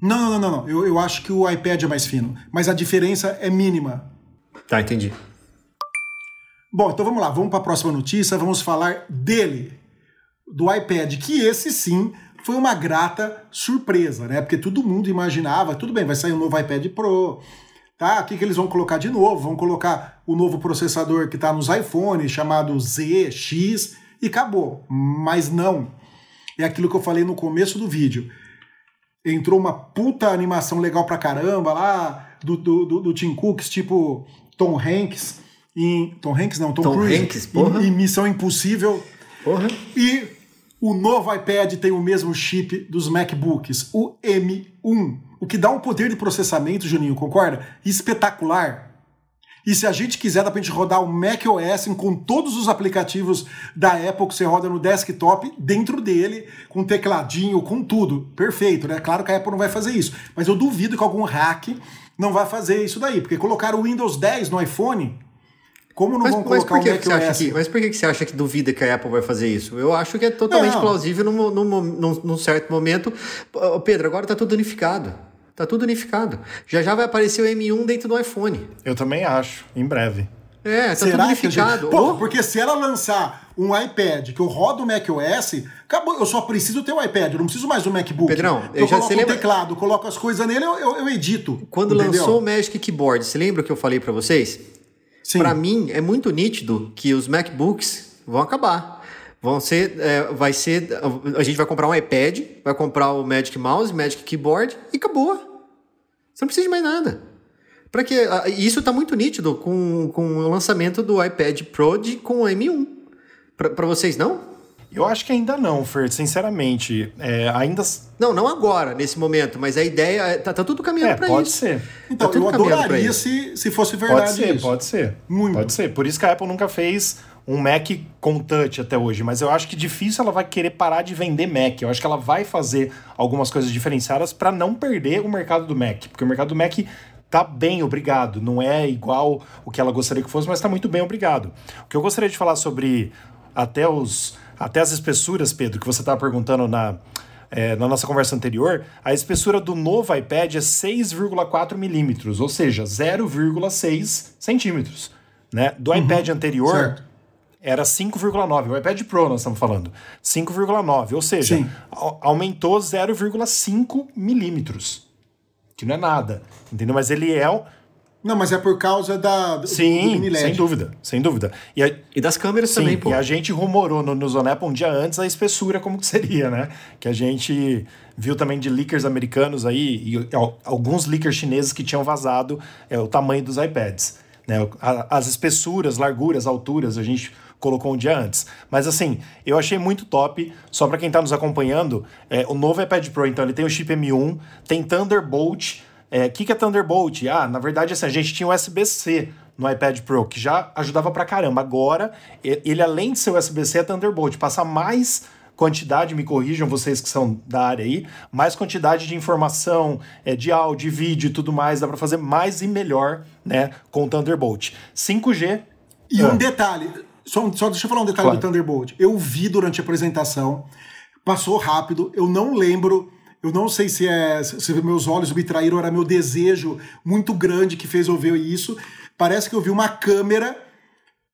Não, não, não, não. Eu, eu acho que o iPad é mais fino. Mas a diferença é mínima. Tá, entendi. Bom, então vamos lá, vamos para a próxima notícia, vamos falar dele, do iPad, que esse sim foi uma grata surpresa, né? Porque todo mundo imaginava, tudo bem, vai sair um novo iPad Pro, tá? O que, que eles vão colocar de novo? Vão colocar o novo processador que está nos iPhones, chamado Z, X, e acabou. Mas não. É aquilo que eu falei no começo do vídeo. Entrou uma puta animação legal pra caramba lá, do, do, do, do Tim Cooks, tipo Tom Hanks em Tom Hanks não, Tom, Tom Cruise Hanks, porra. Em, em Missão Impossível. Porra. E o novo iPad tem o mesmo chip dos MacBooks, o M1, o que dá um poder de processamento, Juninho, concorda? Espetacular. E se a gente quiser, dá pra gente rodar o macOS com todos os aplicativos da Apple que você roda no desktop, dentro dele, com tecladinho, com tudo. Perfeito, né? Claro que a Apple não vai fazer isso. Mas eu duvido que algum hack não vai fazer isso daí, porque colocar o Windows 10 no iPhone como não mas, vão colocar mas por que, que você acha que, Mas por que você acha que duvida que a Apple vai fazer isso? Eu acho que é totalmente não. plausível num, num, num, num, certo momento. Pedro, agora está tudo unificado. Está tudo unificado. Já já vai aparecer o M1 dentro do iPhone. Eu também acho, em breve. É, tá Será tudo unificado. Gente... Pô, porque se ela lançar um iPad que eu rodo o macOS, acabou, eu só preciso ter o um iPad, eu não preciso mais do MacBook. Pedrão, eu, eu já coloco o lembra... teclado, coloco as coisas nele, eu, eu, eu edito. Quando entendeu? lançou o Magic Keyboard, você lembra que eu falei para vocês? Para mim, é muito nítido que os MacBooks vão acabar. Vão ser, é, vai ser, a gente vai comprar um iPad, vai comprar o Magic Mouse, Magic Keyboard e acabou. Você não precisa de mais nada. Para que isso está muito nítido com, com o lançamento do iPad Pro de, com o M1. Para vocês não? Eu acho que ainda não, Fer, sinceramente. É, ainda. Não, não agora, nesse momento, mas a ideia. É, tá, tá tudo caminhando é, para isso. Pode ser. Então, tá eu adoraria se, se fosse verdade. Pode ser, isso. pode ser. Muito. Pode ser. Por isso que a Apple nunca fez um Mac com touch até hoje, mas eu acho que difícil ela vai querer parar de vender Mac. Eu acho que ela vai fazer algumas coisas diferenciadas para não perder o mercado do Mac, porque o mercado do Mac tá bem, obrigado. Não é igual o que ela gostaria que fosse, mas tá muito bem, obrigado. O que eu gostaria de falar sobre até os até as espessuras, Pedro, que você estava perguntando na, é, na nossa conversa anterior, a espessura do novo iPad é 6,4 milímetros, ou seja, 0,6 centímetros. Né? Do uhum, iPad anterior certo. era 5,9. O iPad Pro nós estamos falando. 5,9, ou seja, aumentou 0,5 milímetros. Que não é nada. Entendeu? Mas ele é não, mas é por causa da, do, Sim, do sem dúvida, sem dúvida. E, a, e das câmeras sim, também, pô. E a gente rumorou no, no Zonep um dia antes a espessura como que seria, né? Que a gente viu também de leakers americanos aí, e alguns leakers chineses que tinham vazado é, o tamanho dos iPads. Né? As espessuras, larguras, alturas, a gente colocou um dia antes. Mas assim, eu achei muito top. Só para quem está nos acompanhando, é, o novo iPad Pro, então, ele tem o chip M1, tem Thunderbolt. O é, que, que é Thunderbolt? Ah, na verdade, assim, a gente tinha USB-C no iPad Pro, que já ajudava pra caramba. Agora, ele além de ser USB-C, é Thunderbolt. Passa mais quantidade, me corrijam vocês que são da área aí, mais quantidade de informação, é, de áudio, de vídeo e tudo mais, dá para fazer mais e melhor, né, com o Thunderbolt. 5G. E um detalhe, só, só deixa eu falar um detalhe claro. do Thunderbolt. Eu vi durante a apresentação, passou rápido, eu não lembro eu não sei se é se meus olhos me traíram, era meu desejo muito grande que fez eu ver isso. Parece que eu vi uma câmera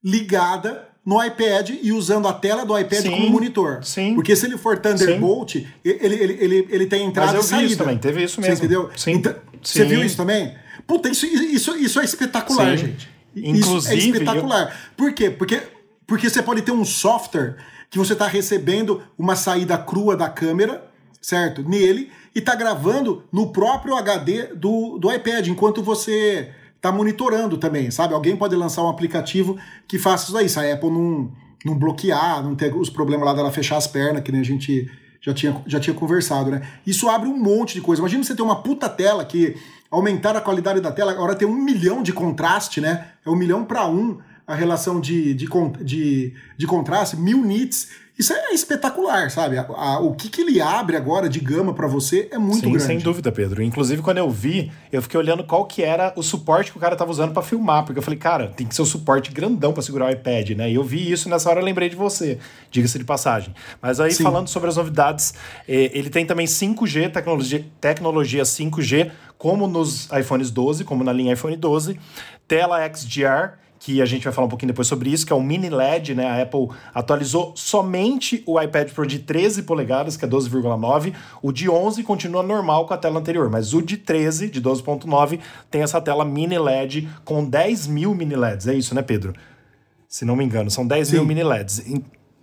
ligada no iPad e usando a tela do iPad sim, como monitor. Sim. Porque se ele for Thunderbolt, ele, ele, ele, ele tem entrada Mas eu e saída. Isso também, teve isso mesmo. Você entendeu? Sim. Então, sim. Você viu isso também? Puta, isso, isso, isso é espetacular, gente. Inclusive. Isso é espetacular. Eu... Por quê? Porque, porque você pode ter um software que você está recebendo uma saída crua da câmera certo? Nele e tá gravando no próprio HD do, do iPad, enquanto você tá monitorando também, sabe? Alguém pode lançar um aplicativo que faça isso aí, se a Apple não, não bloquear, não ter os problemas lá dela fechar as pernas, que nem a gente já tinha, já tinha conversado, né? Isso abre um monte de coisa. Imagina você ter uma puta tela que aumentar a qualidade da tela, agora tem um milhão de contraste, né? É um milhão para um a relação de, de, de, de contraste, mil nits isso é espetacular, sabe? A, a, o que, que ele abre agora de gama para você é muito Sim, grande. sem dúvida, Pedro. Inclusive, quando eu vi, eu fiquei olhando qual que era o suporte que o cara tava usando para filmar, porque eu falei, cara, tem que ser o um suporte grandão para segurar o iPad, né? E eu vi isso nessa hora eu lembrei de você, diga-se de passagem. Mas aí, Sim. falando sobre as novidades, eh, ele tem também 5G, tecnologia, tecnologia 5G, como nos iPhones 12, como na linha iPhone 12, tela XDR, que a gente vai falar um pouquinho depois sobre isso, que é o mini LED, né? A Apple atualizou somente o iPad Pro de 13 polegadas, que é 12,9. O de 11 continua normal com a tela anterior, mas o de 13, de 12,9, tem essa tela mini LED com 10 mil mini LEDs. É isso, né, Pedro? Se não me engano, são 10 Sim. mil mini LEDs.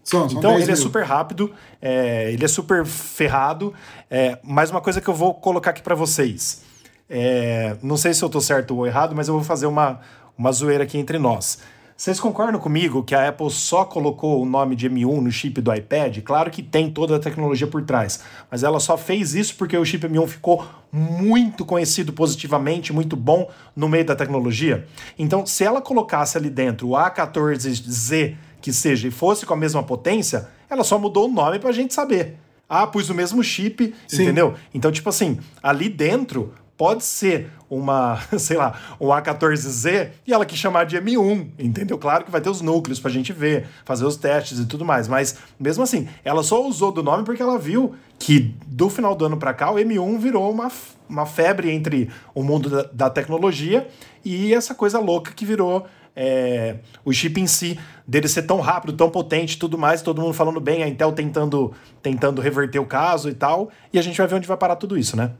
São, são então ele é mil. é super rápido, é, ele é super ferrado. É, mais uma coisa que eu vou colocar aqui para vocês. É, não sei se eu tô certo ou errado, mas eu vou fazer uma, uma zoeira aqui entre nós. Vocês concordam comigo que a Apple só colocou o nome de M1 no chip do iPad? Claro que tem toda a tecnologia por trás, mas ela só fez isso porque o chip M1 ficou muito conhecido positivamente, muito bom no meio da tecnologia. Então, se ela colocasse ali dentro o A14Z que seja e fosse com a mesma potência, ela só mudou o nome para a gente saber. Ah, pus o mesmo chip, Sim. entendeu? Então, tipo assim, ali dentro pode ser uma, sei lá, um A14Z e ela que chamar de M1, entendeu? Claro que vai ter os núcleos pra gente ver, fazer os testes e tudo mais, mas mesmo assim, ela só usou do nome porque ela viu que do final do ano para cá o M1 virou uma, uma febre entre o mundo da, da tecnologia e essa coisa louca que virou é, o chip em si, dele ser tão rápido, tão potente tudo mais, todo mundo falando bem, a Intel tentando, tentando reverter o caso e tal, e a gente vai ver onde vai parar tudo isso, né?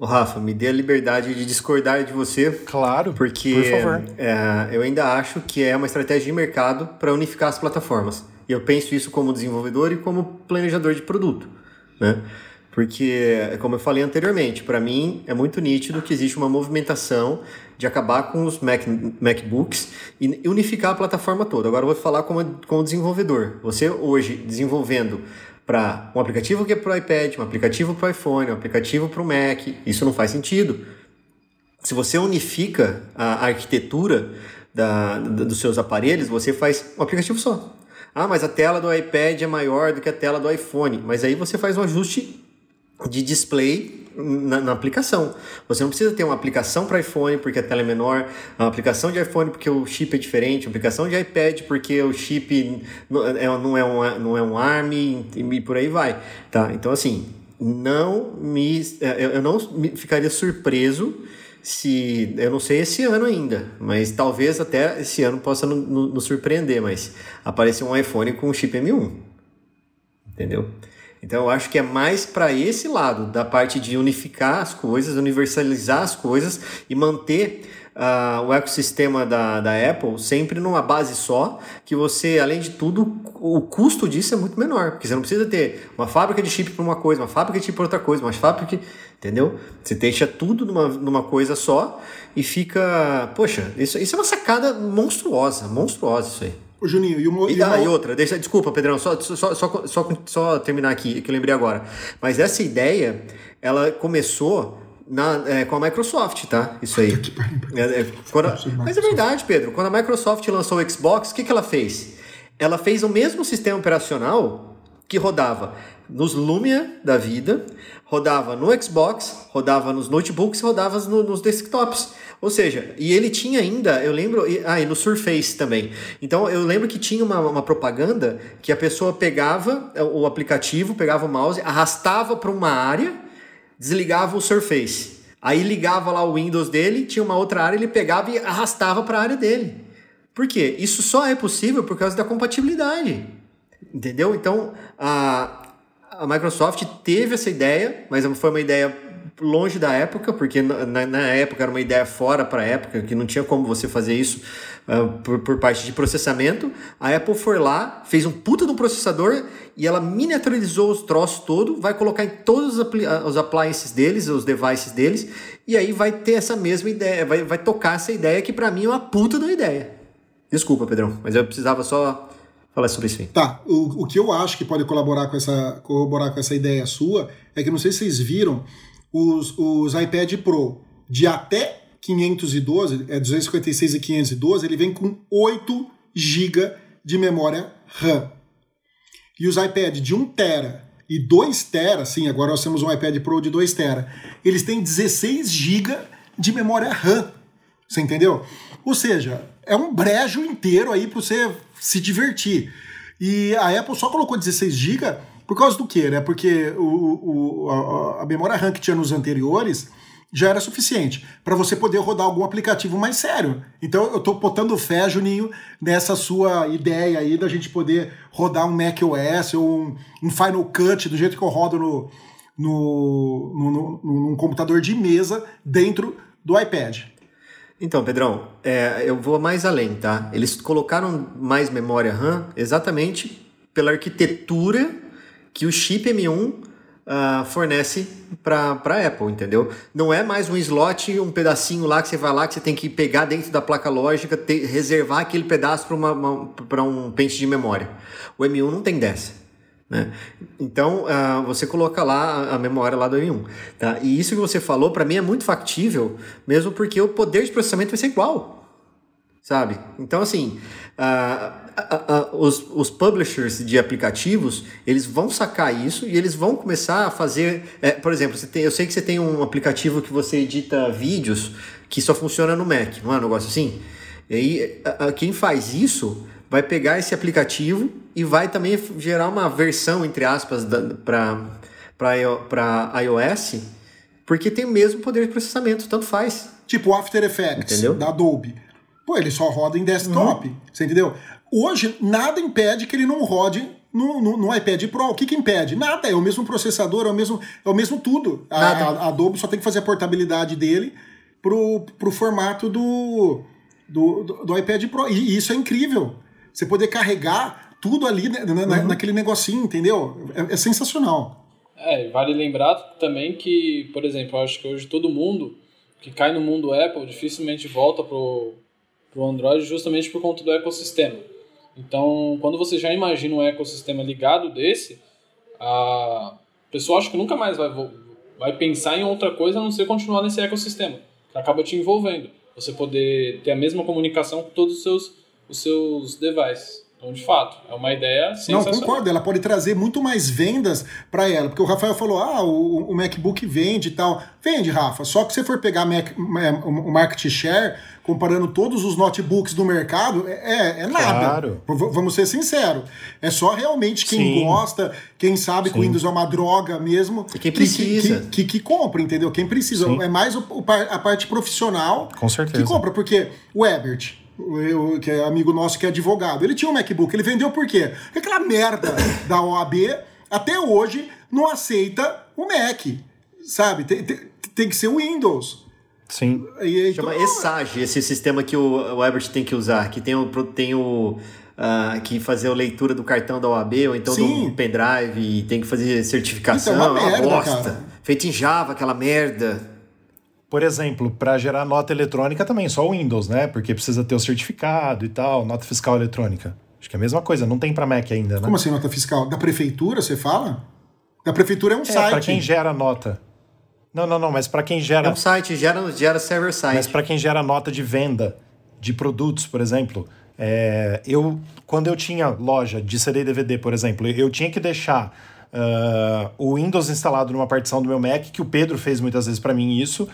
Ô, Rafa, me dê a liberdade de discordar de você. Claro. Porque por favor. É, eu ainda acho que é uma estratégia de mercado para unificar as plataformas. E eu penso isso como desenvolvedor e como planejador de produto. Né? Porque, como eu falei anteriormente, para mim é muito nítido que existe uma movimentação de acabar com os Mac, MacBooks e unificar a plataforma toda. Agora eu vou falar como, como desenvolvedor. Você hoje desenvolvendo para um aplicativo que é para o iPad, um aplicativo para o iPhone, um aplicativo para o Mac. Isso não faz sentido. Se você unifica a arquitetura da, da, dos seus aparelhos, você faz um aplicativo só. Ah, mas a tela do iPad é maior do que a tela do iPhone. Mas aí você faz um ajuste de display na, na, aplicação. Você não precisa ter uma aplicação para iPhone porque a tela é menor, uma aplicação de iPhone porque o chip é diferente, uma aplicação de iPad porque o chip não é, não é, um, não é um ARM e, e por aí vai. Tá? Então, assim, não me, é, eu não ficaria surpreso se eu não sei esse ano ainda, mas talvez até esse ano possa nos surpreender, mas aparecer um iPhone com chip M1, entendeu? Então eu acho que é mais para esse lado, da parte de unificar as coisas, universalizar as coisas e manter uh, o ecossistema da, da Apple sempre numa base só, que você, além de tudo, o custo disso é muito menor, porque você não precisa ter uma fábrica de chip para uma coisa, uma fábrica de chip para outra coisa, uma fábrica. Entendeu? Você deixa tudo numa, numa coisa só e fica. Poxa, isso, isso é uma sacada monstruosa, monstruosa isso aí. O Juninho, e, o, e, e, ah, e outra, deixa, desculpa, Pedrão, só, só, só, só, só terminar aqui, que eu lembrei agora. Mas essa ideia, ela começou na, é, com a Microsoft, tá? Isso aí. É, é, quando, mas é verdade, Pedro. Quando a Microsoft lançou o Xbox, o que, que ela fez? Ela fez o mesmo sistema operacional que rodava nos Lumia da vida, rodava no Xbox, rodava nos notebooks, rodava no, nos desktops. Ou seja, e ele tinha ainda, eu lembro, ah, e no Surface também. Então eu lembro que tinha uma, uma propaganda que a pessoa pegava o aplicativo, pegava o mouse, arrastava para uma área, desligava o Surface. Aí ligava lá o Windows dele, tinha uma outra área, ele pegava e arrastava para a área dele. Por quê? Isso só é possível por causa da compatibilidade. Entendeu? Então, a, a Microsoft teve essa ideia, mas foi uma ideia longe da época, porque na, na época era uma ideia fora para a época, que não tinha como você fazer isso uh, por, por parte de processamento. A Apple foi lá, fez um puta de um processador e ela miniaturizou os troços todo, vai colocar em todos os, apli os appliances deles, os devices deles, e aí vai ter essa mesma ideia, vai, vai tocar essa ideia que para mim é uma puta de uma ideia. Desculpa, Pedrão, mas eu precisava só falar sobre isso aí. Tá, o, o que eu acho que pode colaborar com essa, corroborar com essa ideia sua é que não sei se vocês viram os, os iPad Pro de até 512, é 256 e 512, ele vem com 8 GB de memória RAM. E os iPad de 1 tera e 2 tera, sim, agora nós temos um iPad Pro de 2 tera, eles têm 16 GB de memória RAM. Você entendeu? Ou seja, é um brejo inteiro aí para você se divertir. E a Apple só colocou 16 GB por causa do quê? Né? Porque o, o, a, a memória RAM que tinha nos anteriores já era suficiente para você poder rodar algum aplicativo mais sério. Então eu estou botando fé, Juninho, nessa sua ideia aí da gente poder rodar um Mac OS ou um, um Final Cut do jeito que eu rodo no, no, no, no, num computador de mesa dentro do iPad. Então, Pedrão, é, eu vou mais além, tá? Eles colocaram mais memória RAM exatamente pela arquitetura que o chip M1 uh, ah, fornece para a Apple, entendeu? Não é mais um slot, um pedacinho lá que você vai lá, que você tem que pegar dentro da placa lógica, ter, reservar aquele pedaço para um pente de memória. O M1 não tem dessa. Né? Então, uh, você coloca lá a memória lá do M1. Tá? E isso que você falou, para mim, é muito factível, mesmo porque o poder de processamento vai ser igual. Sabe? Então, assim, uh, uh, os, os publishers de aplicativos, eles vão sacar isso e eles vão começar a fazer... É, por exemplo, você tem, eu sei que você tem um aplicativo que você edita vídeos que só funciona no Mac, não é um negócio assim? E aí, quem faz isso vai pegar esse aplicativo e vai também gerar uma versão, entre aspas, para iOS, porque tem o mesmo poder de processamento, tanto faz. Tipo o After Effects entendeu? da Adobe. Pô, ele só roda em desktop, uhum. você entendeu? Hoje, nada impede que ele não rode no, no, no, iPad Pro. O que, que impede? Nada, é o mesmo processador, é o mesmo, é o mesmo tudo. A, a, a Adobe só tem que fazer a portabilidade dele pro, pro formato do, do, do, do iPad Pro. E isso é incrível. Você poder carregar tudo ali né, na, uhum. naquele negocinho, entendeu? É, é, sensacional. É, vale lembrar também que, por exemplo, acho que hoje todo mundo que cai no mundo Apple dificilmente volta pro, pro Android justamente por conta do ecossistema. Então, quando você já imagina um ecossistema ligado desse, a pessoa acho que nunca mais vai, vai pensar em outra coisa a não ser continuar nesse ecossistema, que acaba te envolvendo. Você poder ter a mesma comunicação com todos os seus os seus devices. Então, de fato, é uma ideia sensacional. Não, concordo. Ela pode trazer muito mais vendas para ela. Porque o Rafael falou, ah, o, o, MacBook vende e tal. Vende, Rafa. Só que se você for pegar Mac, o market share, comparando todos os notebooks do mercado, é, é nada. Claro. Vamos ser sinceros. É só realmente quem Sim. gosta, quem sabe Sim. que o Windows é uma droga mesmo. E quem precisa. Que, que, que, que compra, entendeu? Quem precisa. Sim. É mais o, a parte profissional Com certeza. que compra. Porque o Ebert que é amigo nosso que é advogado, ele tinha um MacBook, ele vendeu por quê? Porque aquela merda da OAB até hoje não aceita o Mac, sabe? Tem, tem, tem que ser o Windows. Sim. E, então, Chama ESAGE, esse sistema que o, o Ebert tem que usar, que tem o, tem o uh, que fazer a leitura do cartão da OAB ou então Sim. do pendrive e tem que fazer certificação. Então, é uma, merda, uma bosta. Cara. Feito em Java, aquela merda. Por exemplo, para gerar nota eletrônica também, só o Windows, né? Porque precisa ter o certificado e tal, nota fiscal eletrônica. Acho que é a mesma coisa, não tem para Mac ainda, né? Como assim nota fiscal? Da prefeitura, você fala? Da prefeitura é um é, site. para quem gera nota. Não, não, não, mas para quem gera. É um site, gera, gera server site. Mas para quem gera nota de venda de produtos, por exemplo, é, eu quando eu tinha loja de CD e DVD, por exemplo, eu tinha que deixar uh, o Windows instalado numa partição do meu Mac, que o Pedro fez muitas vezes para mim isso,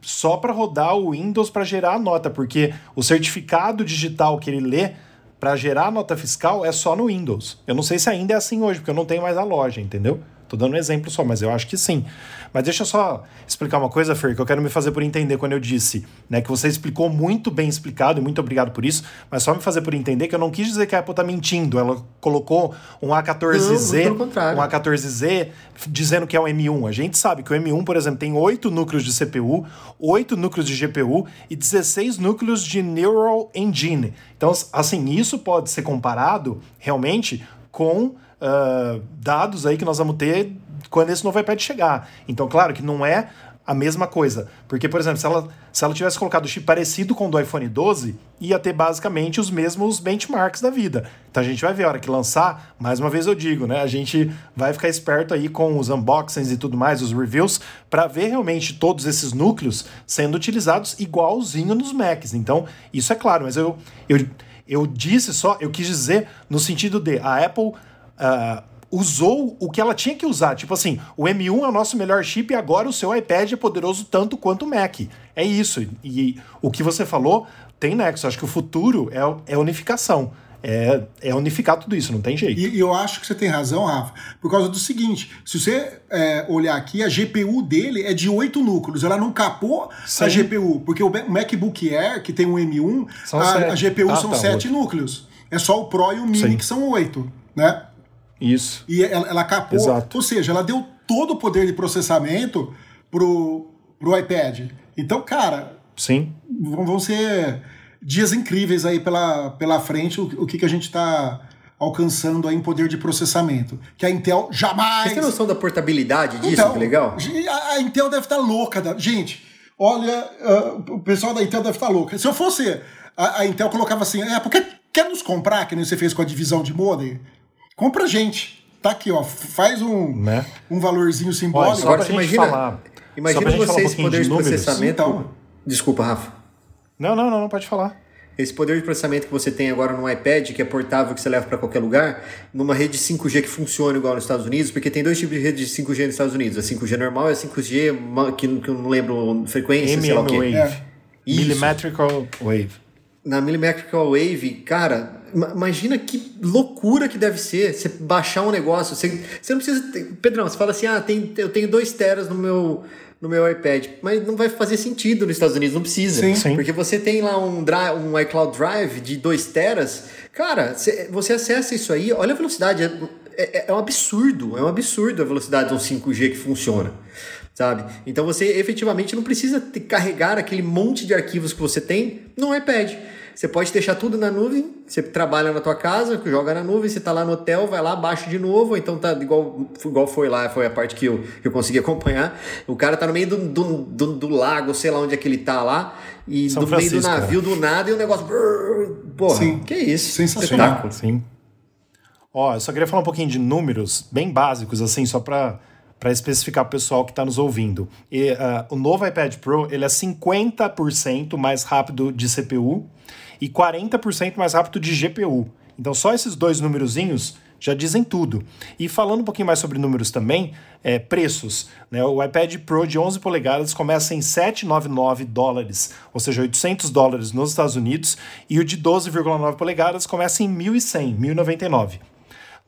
só para rodar o Windows para gerar a nota, porque o certificado digital que ele lê para gerar a nota fiscal é só no Windows. Eu não sei se ainda é assim hoje, porque eu não tenho mais a loja, entendeu? Tô dando um exemplo só, mas eu acho que sim. Mas deixa eu só explicar uma coisa, Fer, que eu quero me fazer por entender quando eu disse, né, que você explicou muito bem explicado e muito obrigado por isso, mas só me fazer por entender que eu não quis dizer que a Apple tá mentindo. Ela colocou um A14Z, não, um A14Z dizendo que é um M1. A gente sabe que o M1, por exemplo, tem 8 núcleos de CPU, 8 núcleos de GPU e 16 núcleos de Neural Engine. Então, assim, isso pode ser comparado realmente com uh, dados aí que nós vamos ter quando esse novo iPad chegar. Então, claro que não é a mesma coisa. Porque, por exemplo, se ela, se ela tivesse colocado o chip parecido com o do iPhone 12, ia ter basicamente os mesmos benchmarks da vida. Então a gente vai ver a hora que lançar, mais uma vez eu digo, né? A gente vai ficar esperto aí com os unboxings e tudo mais, os reviews, para ver realmente todos esses núcleos sendo utilizados igualzinho nos Macs. Então, isso é claro, mas eu, eu, eu disse só, eu quis dizer no sentido de a Apple uh, usou o que ela tinha que usar. Tipo assim, o M1 é o nosso melhor chip e agora o seu iPad é poderoso tanto quanto o Mac. É isso. E o que você falou tem nexo. Acho que o futuro é, é unificação. É, é unificar tudo isso, não tem jeito. E, eu acho que você tem razão, Rafa, por causa do seguinte: se você é, olhar aqui, a GPU dele é de 8 núcleos, ela não capou Sim. a GPU, porque o MacBook Air, que tem um M1, a, a, GPU ah, são tá, 7 núcleos. É só o Pro e o Mini Sim. que são 8, né? Isso. E ela, ela capou. Exato. Ou seja, ela deu todo o poder de processamento pro, pro iPad. Então, cara. Sim. Vão ser dias incríveis aí pela, pela frente, o, o que, que a gente está alcançando aí em poder de processamento. Que a Intel jamais. Você tem noção da portabilidade disso? Então, que legal. A, a Intel deve estar tá louca. Da... Gente, olha, uh, o pessoal da Intel deve estar tá louca. Se eu fosse. A, a Intel colocava assim: é, porque quer nos comprar, que nem você fez com a divisão de modem? Compra a gente. Tá aqui, ó. Faz um, né? um valorzinho simbólico. Olha, Agora, imagina, falar, imagina você esse poder de, de processamento. Então, Desculpa, Rafa. Não, não, não, não pode falar. Esse poder de processamento que você tem agora no iPad, que é portável, que você leva para qualquer lugar, numa rede 5G que funciona igual nos Estados Unidos, porque tem dois tipos de rede de 5G nos Estados Unidos. A 5G normal e a 5G que, que eu não lembro frequência, MM sei lá o quê. Wave. É. Millimetrical Wave. Na Millimetrical Wave, cara, Imagina que loucura que deve ser você baixar um negócio. Você, você não precisa. Ter, Pedrão, você fala assim: ah, tem, eu tenho dois teras no meu, no meu iPad. Mas não vai fazer sentido nos Estados Unidos, não precisa. Sim, sim. Porque você tem lá um, drive, um iCloud Drive de dois teras. Cara, você, você acessa isso aí, olha a velocidade. É, é, é um absurdo, é um absurdo a velocidade de um 5G que funciona sabe? Então você efetivamente não precisa carregar aquele monte de arquivos que você tem no iPad. Você pode deixar tudo na nuvem, você trabalha na tua casa, joga na nuvem, você tá lá no hotel, vai lá, baixa de novo, então tá igual, igual foi lá, foi a parte que eu, que eu consegui acompanhar. O cara tá no meio do, do, do, do lago, sei lá onde é que ele tá lá, e São no Francisco, meio do navio cara. do nada e o negócio. Porra, Sim. que isso? Sensacional. Sim. Ó, eu só queria falar um pouquinho de números bem básicos, assim, só para para especificar para o pessoal que está nos ouvindo. E, uh, o novo iPad Pro ele é 50% mais rápido de CPU e 40% mais rápido de GPU. Então só esses dois númerozinhos já dizem tudo. E falando um pouquinho mais sobre números também, é, preços. Né? O iPad Pro de 11 polegadas começa em 799 dólares, ou seja, 800 dólares nos Estados Unidos, e o de 12,9 polegadas começa em 1.100, 1.099.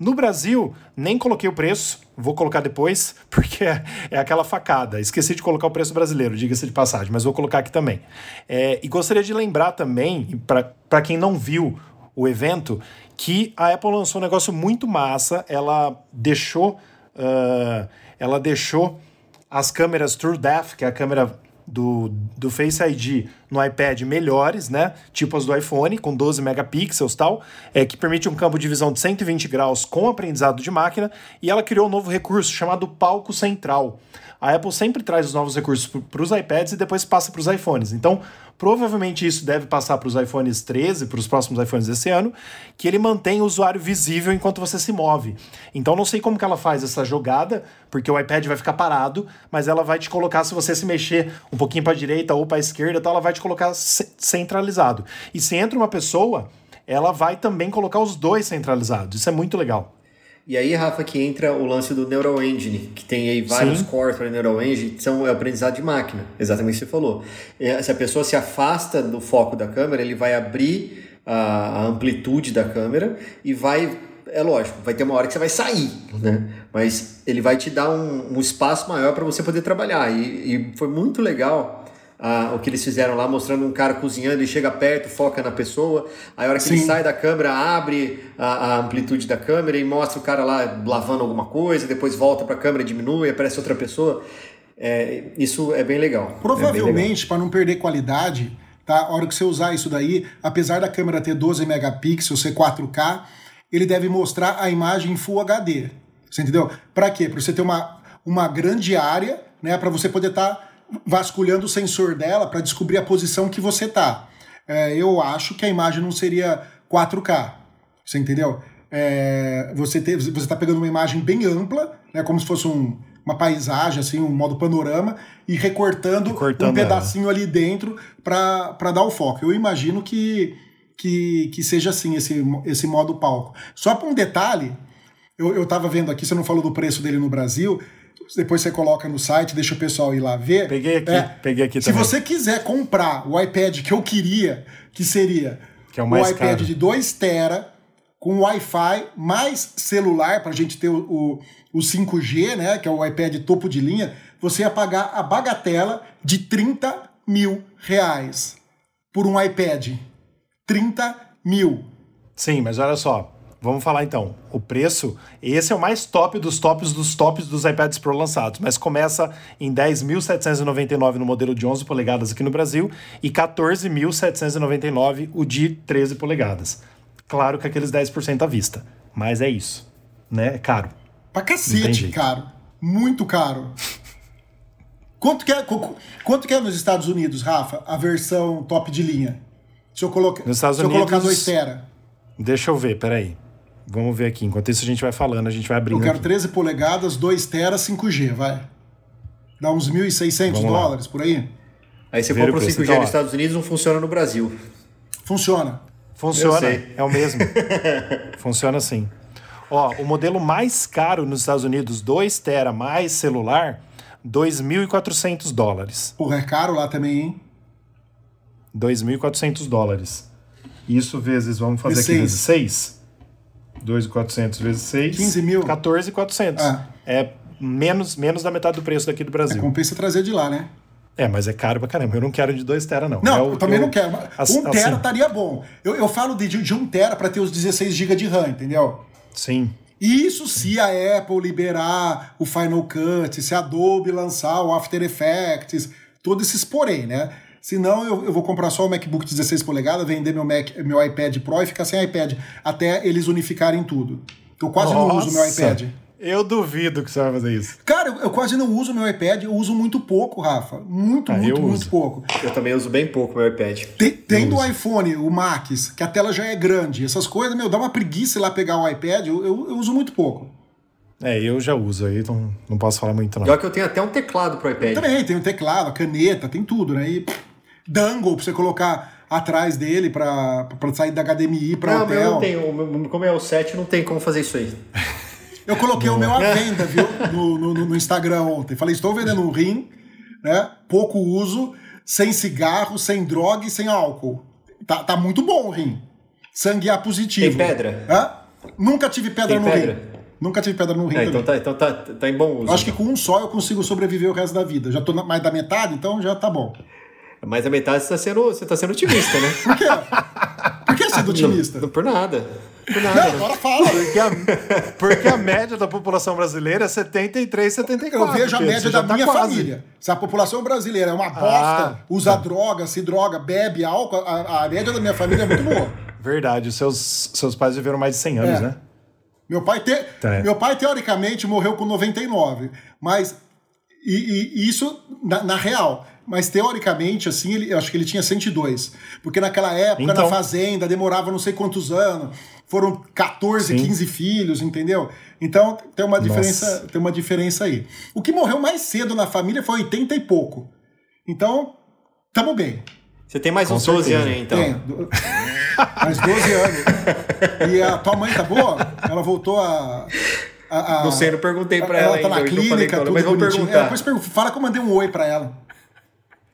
No Brasil, nem coloquei o preço, vou colocar depois, porque é, é aquela facada. Esqueci de colocar o preço brasileiro, diga-se de passagem, mas vou colocar aqui também. É, e gostaria de lembrar também, para quem não viu o evento, que a Apple lançou um negócio muito massa. Ela deixou, uh, ela deixou as câmeras TrueDepth, que é a câmera do, do Face ID no iPad melhores, né? Tipo as do iPhone, com 12 megapixels tal, é, que permite um campo de visão de 120 graus com aprendizado de máquina, e ela criou um novo recurso chamado palco central. A Apple sempre traz os novos recursos para os iPads e depois passa para os iPhones. Então, provavelmente isso deve passar para os iPhones 13, para os próximos iPhones desse ano, que ele mantém o usuário visível enquanto você se move. Então, não sei como que ela faz essa jogada, porque o iPad vai ficar parado, mas ela vai te colocar, se você se mexer um pouquinho para a direita ou para a esquerda, então ela vai te colocar centralizado. E se entra uma pessoa, ela vai também colocar os dois centralizados. Isso é muito legal. E aí, Rafa, que entra o lance do Neural Engine, que tem aí vários Sim. cores para Neural Engine, são é aprendizado de máquina, exatamente o que você falou. Se a pessoa se afasta do foco da câmera, ele vai abrir a, a amplitude da câmera e vai é lógico, vai ter uma hora que você vai sair, né? Mas ele vai te dar um, um espaço maior para você poder trabalhar. E, e, foi muito legal o que eles fizeram lá, mostrando um cara cozinhando, ele chega perto, foca na pessoa, aí a hora que Sim. ele sai da câmera, abre a, a, amplitude da câmera e mostra o cara lá lavando alguma coisa, depois volta para a câmera, diminui, aparece outra pessoa. É, isso é bem legal. É Provavelmente, é para não perder qualidade, tá? A hora que você usar isso daí, apesar da câmera ter 12 megapixels, ser 4K, ele deve mostrar a imagem em Full HD. Você entendeu? Para quê? Para você ter uma, uma grande área, né? Para você poder estar tá vasculhando o sensor dela para descobrir a posição que você tá. É, eu acho que a imagem não seria 4K. Você entendeu? É, você está pegando uma imagem bem ampla, né, como se fosse um, uma paisagem, assim, um modo panorama, e recortando, um pedacinho ela. ali dentro para dar o foco. Eu imagino que, que, que seja assim esse, esse modo palco. Só para um detalhe, eu estava vendo aqui, você não falou do preço dele no Brasil, depois você coloca no site, deixa o pessoal ir lá ver. Peguei aqui, é, peguei aqui Se você quiser comprar o iPad que eu queria, que seria que é o, mais o iPad caro. de 2 tera com Wi-Fi mais celular para a gente ter o, o, o 5G, né, que é o iPad topo de linha, você ia pagar a bagatela de 30 mil reais por um iPad. 30 mil. Sim, mas olha só, Vamos falar então. O preço, esse é o mais top dos tops dos tops dos iPads Pro lançados, mas começa em 10.799 no modelo de 11 polegadas aqui no Brasil e 14.799 o de 13 polegadas. Claro que aqueles 10% à vista, mas é isso, né? É caro. Pra cacete, caro. Muito caro. Quanto que, é, quanto que é nos Estados Unidos, Rafa, a versão top de linha? Se eu, coloca, nos Estados se eu colocar 2 tera. Deixa eu ver, peraí. Vamos ver aqui. Enquanto isso a gente vai falando, a gente vai abrindo. Eu quero aqui. 13 polegadas, 2 tera, 5G, vai. Dá uns 1.600 dólares por aí. Aí você compra o 5G então, nos Estados Unidos, não funciona no Brasil. Funciona. Funciona, é o mesmo. funciona sim. Ó, o modelo mais caro nos Estados Unidos, 2 tera mais celular, 2.400 dólares. Porra, é caro lá também, hein? 2.400 dólares. Isso vezes, vamos fazer vezes aqui, vezes 6. 2,400 vezes 6. 15 mil. 14,400. Ah. É menos, menos da metade do preço daqui do Brasil. É, compensa trazer de lá, né? É, mas é caro pra caramba. Eu não quero de 2 tera, não. Não, eu, eu também eu, não quero. Assim, um tera estaria bom. Eu, eu falo de, de 1 um tera para ter os 16 GB de RAM, entendeu? Sim. Isso se a Apple liberar o Final Cut, se a Adobe lançar o After Effects, todos esses porém, né? Senão eu, eu vou comprar só o MacBook 16 polegadas, vender meu, Mac, meu iPad Pro e ficar sem iPad, até eles unificarem tudo. Eu quase Nossa. não uso meu iPad. Eu duvido que você vai fazer isso. Cara, eu, eu quase não uso meu iPad, eu uso muito pouco, Rafa. Muito, ah, muito, muito pouco. Eu também uso bem pouco meu iPad. tendo o iPhone, o Max, que a tela já é grande, essas coisas, meu, dá uma preguiça ir lá pegar o iPad, eu, eu, eu uso muito pouco. É, eu já uso aí, então não posso falar muito não. Pior que eu tenho até um teclado pro iPad. Eu também, tem um teclado, a caneta, tem tudo, né? E dangle pra você colocar atrás dele pra, pra sair da HDMI pra não, hotel. Não, não tem. Como é o 7, não tem como fazer isso aí. Eu coloquei Boa. o meu à venda, viu? No, no, no, Instagram ontem. Falei, estou vendendo um rim, né? Pouco uso, sem cigarro, sem droga e sem álcool. Tá, tá muito bom o rim. Sangue A positivo. Tem pedra? Hã? Nunca tive pedra tem no pedra? rim. Nunca tive pedra no rim. É, então, tá, então tá, tá em bom uso. Acho então. que com um só eu consigo sobreviver o resto da vida. Já tô mais da metade, então já tá bom. Mas a metade você está sendo, você tá sendo otimista, né? Por quê? Por que sendo otimista? Não, não, por nada. Não, agora fala. Porque a, porque a média da população brasileira é 73, 74. Eu vejo a média da tá minha quase. família. Se a população brasileira é uma bosta, Ah, usa tá. droga, se droga, bebe álcool, a, a média da minha família é muito boa. Verdade, seus, seus pais viveram mais de 100 anos, É. né? Meu pai, te... Tá. Meu pai, teoricamente, morreu com 99. Mas. E, e- e isso na, na real. Mas teoricamente, assim, ele, eu acho que ele tinha 102. Porque naquela época, Então. na fazenda, demorava não sei quantos anos. Foram 14, Sim. 15 filhos, entendeu? Então tem uma, Nossa. diferença, tem uma diferença aí. O que morreu mais cedo na família foi 80 e pouco. Então, tamo bem. Você tem mais Com uns 12 certeza. anos aí, então. Tem. do- Mais 12 anos. E a tua mãe tá boa? Ela voltou a. a- a- Não sei, eu não perguntei pra ela ela tá na ainda, eu não falei clínica, ela, tudo mas vou bonitinho. É, perguntar. depois pergunta, fala que eu mandei um oi pra ela.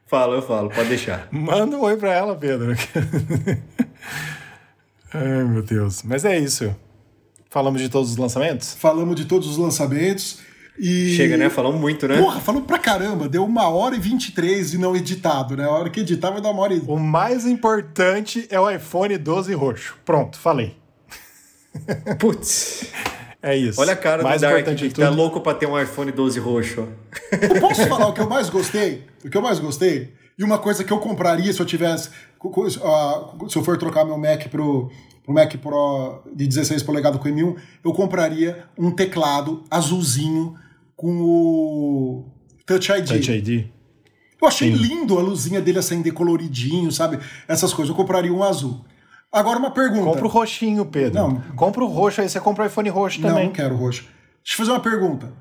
Fala, eu falo, pode deixar. Manda um oi pra ela, Pedro. Ai, meu Deus. Mas é isso. Falamos de todos os lançamentos? Falamos de todos os lançamentos. E... Chega, né? Falamos muito, né? Porra, falou pra caramba. Deu uma hora e 23 e não editado, né? A hora que editar vai dar uma hora e... O mais importante é o iPhone 12 roxo. Pronto, falei. Putz. É isso. Olha a cara mais do Dark, importante que tá louco pra ter um iPhone 12 roxo. ó. Eu posso falar o que eu mais gostei? O que eu mais gostei? E uma coisa que eu compraria se eu tivesse. Se eu for trocar meu Mac pro, pro Mac Pro de 16 polegadas com M1, eu compraria um teclado azulzinho com o Touch ID. Touch ID. Eu achei Sim. lindo a luzinha dele acender coloridinho, sabe? Essas coisas. Eu compraria um azul. Agora uma pergunta. Compra o roxinho, Pedro. Não. Compra o roxo, aí você compra o iPhone roxo Não, também. não quero roxo. Deixa eu fazer uma pergunta.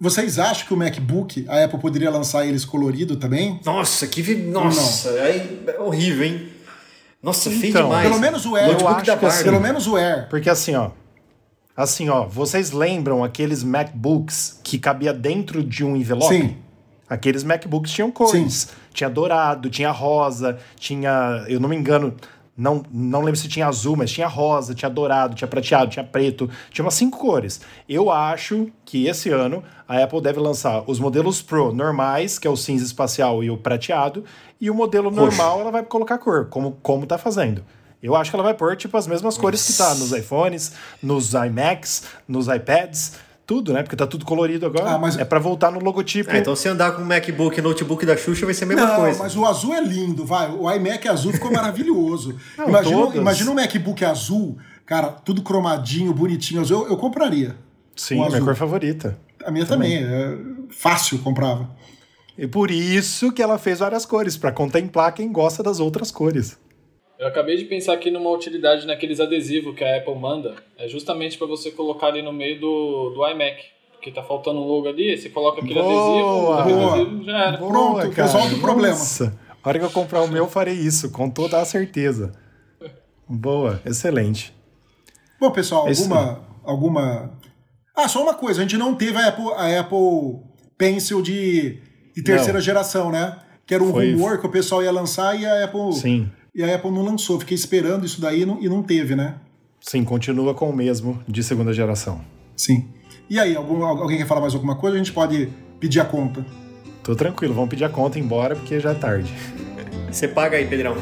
Vocês acham que o MacBook, a Apple poderia lançar eles colorido também? Nossa, que. vi- Nossa, aí, é horrível, hein? Nossa, feio Então, demais. Pelo menos o Air. Eu acho da que assim. Pelo menos o Air. Porque assim, ó. Assim, ó, vocês lembram aqueles MacBooks que cabia dentro de um envelope? Sim. Aqueles MacBooks tinham cores. Tinha dourado, tinha rosa, tinha, eu não me engano, não, não lembro se tinha azul, mas tinha rosa, tinha dourado, tinha prateado, tinha preto, tinha umas cinco cores. Eu acho que esse ano a Apple deve lançar os modelos Pro normais, que é o cinza espacial e o prateado, e o modelo normal ela vai colocar cor, como, como tá fazendo. Eu acho que ela vai pôr, tipo, as mesmas cores que tá nos iPhones, nos iMacs, nos iPads, tudo, né? Porque tá tudo colorido agora. Ah, mas- É pra voltar no logotipo. Ah, então se andar com o MacBook e notebook da Xuxa vai ser a mesma Não, coisa. mas o azul é lindo, vai. O iMac azul ficou maravilhoso. Não, imagina, todas. imagina um MacBook azul, cara, tudo cromadinho, bonitinho azul. Eu, eu compraria. Sim, o minha azul. cor favorita. A minha também. É fácil comprava. E por isso que ela fez várias cores, pra contemplar quem gosta das outras cores. Eu acabei de pensar aqui numa utilidade naqueles adesivos que a Apple manda. É justamente para você colocar ali no meio do, do iMac. Porque tá faltando um logo ali, você coloca aquele Boa! adesivo, Boa. o adesivo já era. Pronto, resolve o problema. Nossa, a hora que eu comprar o meu, eu farei isso, com toda a certeza. Boa, excelente. Bom, pessoal, alguma, alguma. Ah, só uma coisa, a gente não teve a Apple, a Apple Pencil de, de terceira Não. geração, né? Que era um Foi- rumor que o pessoal ia lançar e a Apple. Sim, E a Apple não lançou. Fiquei esperando isso daí e não, e não teve, né? sim, continua com o mesmo de segunda geração. Sim. E aí, algum, alguém quer falar mais alguma coisa? A gente pode pedir a conta. Tô tranquilo, vamos pedir a conta embora porque já é tarde. Você paga aí, Pedrão.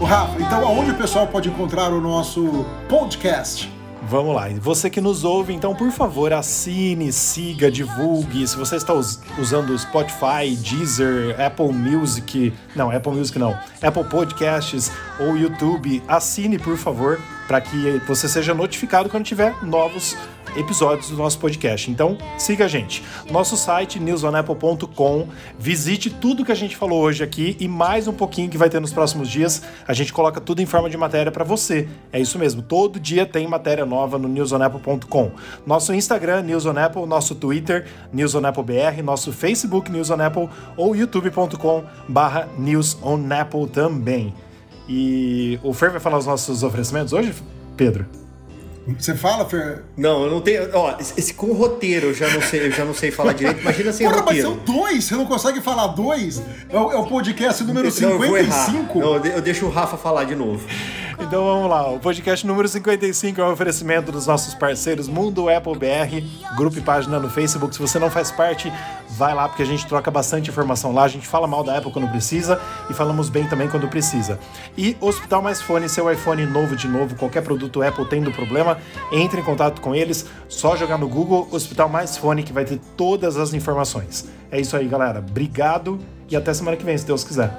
Ô, Rafa, então aonde o pessoal pode encontrar o nosso podcast? Vamos lá. Você que nos ouve, então, por favor, assine, siga, divulgue. Se você está us- usando o Spotify, Deezer, Apple Music, não, Apple Music não, Apple Podcasts ou YouTube, assine, por favor, para que você seja notificado quando tiver novos episódios do nosso podcast. Então, siga a gente. Nosso site newsonapple.com. Visite tudo que a gente falou hoje aqui e mais um pouquinho que vai ter nos próximos dias. A gente coloca tudo em forma de matéria para você. É isso mesmo. Todo dia tem matéria nova no newsonapple.com. Nosso Instagram newsonapple, nosso Twitter newsonapplebr, nosso Facebook newsonapple ou youtube.com/barra newsonapple também. E o Fer vai falar os nossos oferecimentos hoje, Pedro? Você fala, Fer? Não, eu não tenho. Ó, esse com roteiro eu já não sei, eu já não sei falar direito. Imagina sem Porra, mas roteiro. são dois, você não consegue falar dois? É o, é o podcast número Não, eu vou errar. 55. Não, eu de- eu deixo o Rafa falar de novo. Então vamos lá, o podcast número 55 é um oferecimento dos nossos parceiros Mundo Apple BR, grupo e página no Facebook. Se você não faz parte, vai lá porque a gente troca bastante informação lá. A gente fala mal da Apple quando precisa e falamos bem também quando precisa. E Hospital Mais Fone, seu iPhone novo de novo, qualquer produto Apple tendo problema, entre em contato com eles. Só jogar no Google Hospital Mais Fone que vai ter todas as informações. É isso aí, galera. Obrigado e até semana que vem, se Deus quiser.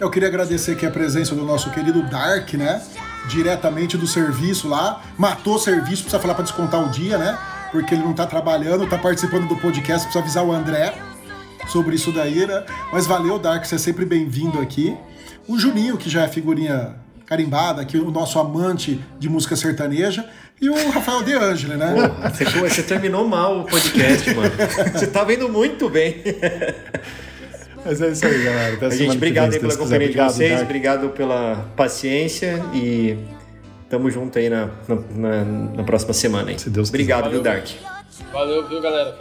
Eu queria agradecer aqui a presença do nosso querido Dark, né? Diretamente do serviço lá. Matou o serviço, precisa falar pra descontar o dia, né? Porque ele não tá trabalhando, tá participando do podcast, precisa avisar o André sobre isso daí, né? Mas valeu, Dark, você é sempre bem-vindo aqui. O Juninho, que já é figurinha carimbada, aqui o nosso amante de música sertaneja. E o Rafael De Angeli, né? Você, você terminou mal o podcast, mano. Você tá vendo muito bem. Mas é isso aí, galera. Até Gente, que obrigado vem, pela companhia de vocês, obrigado pela paciência e Tamo junto aí na, na, na próxima semana. Hein? Se Deus Obrigado, viu, Dark? Valeu, viu, galera?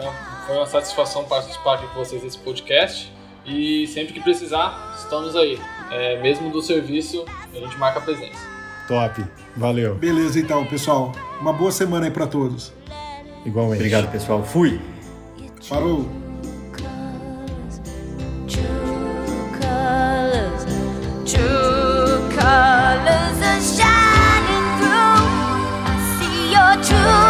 Foi uma satisfação participar aqui com vocês desse podcast. E sempre que precisar, estamos aí. É, mesmo do serviço, a gente marca a presença. Top. Valeu. Beleza, então, pessoal. Uma boa semana aí para todos. Igualmente. Obrigado, pessoal. Fui. Falou. True colors, true.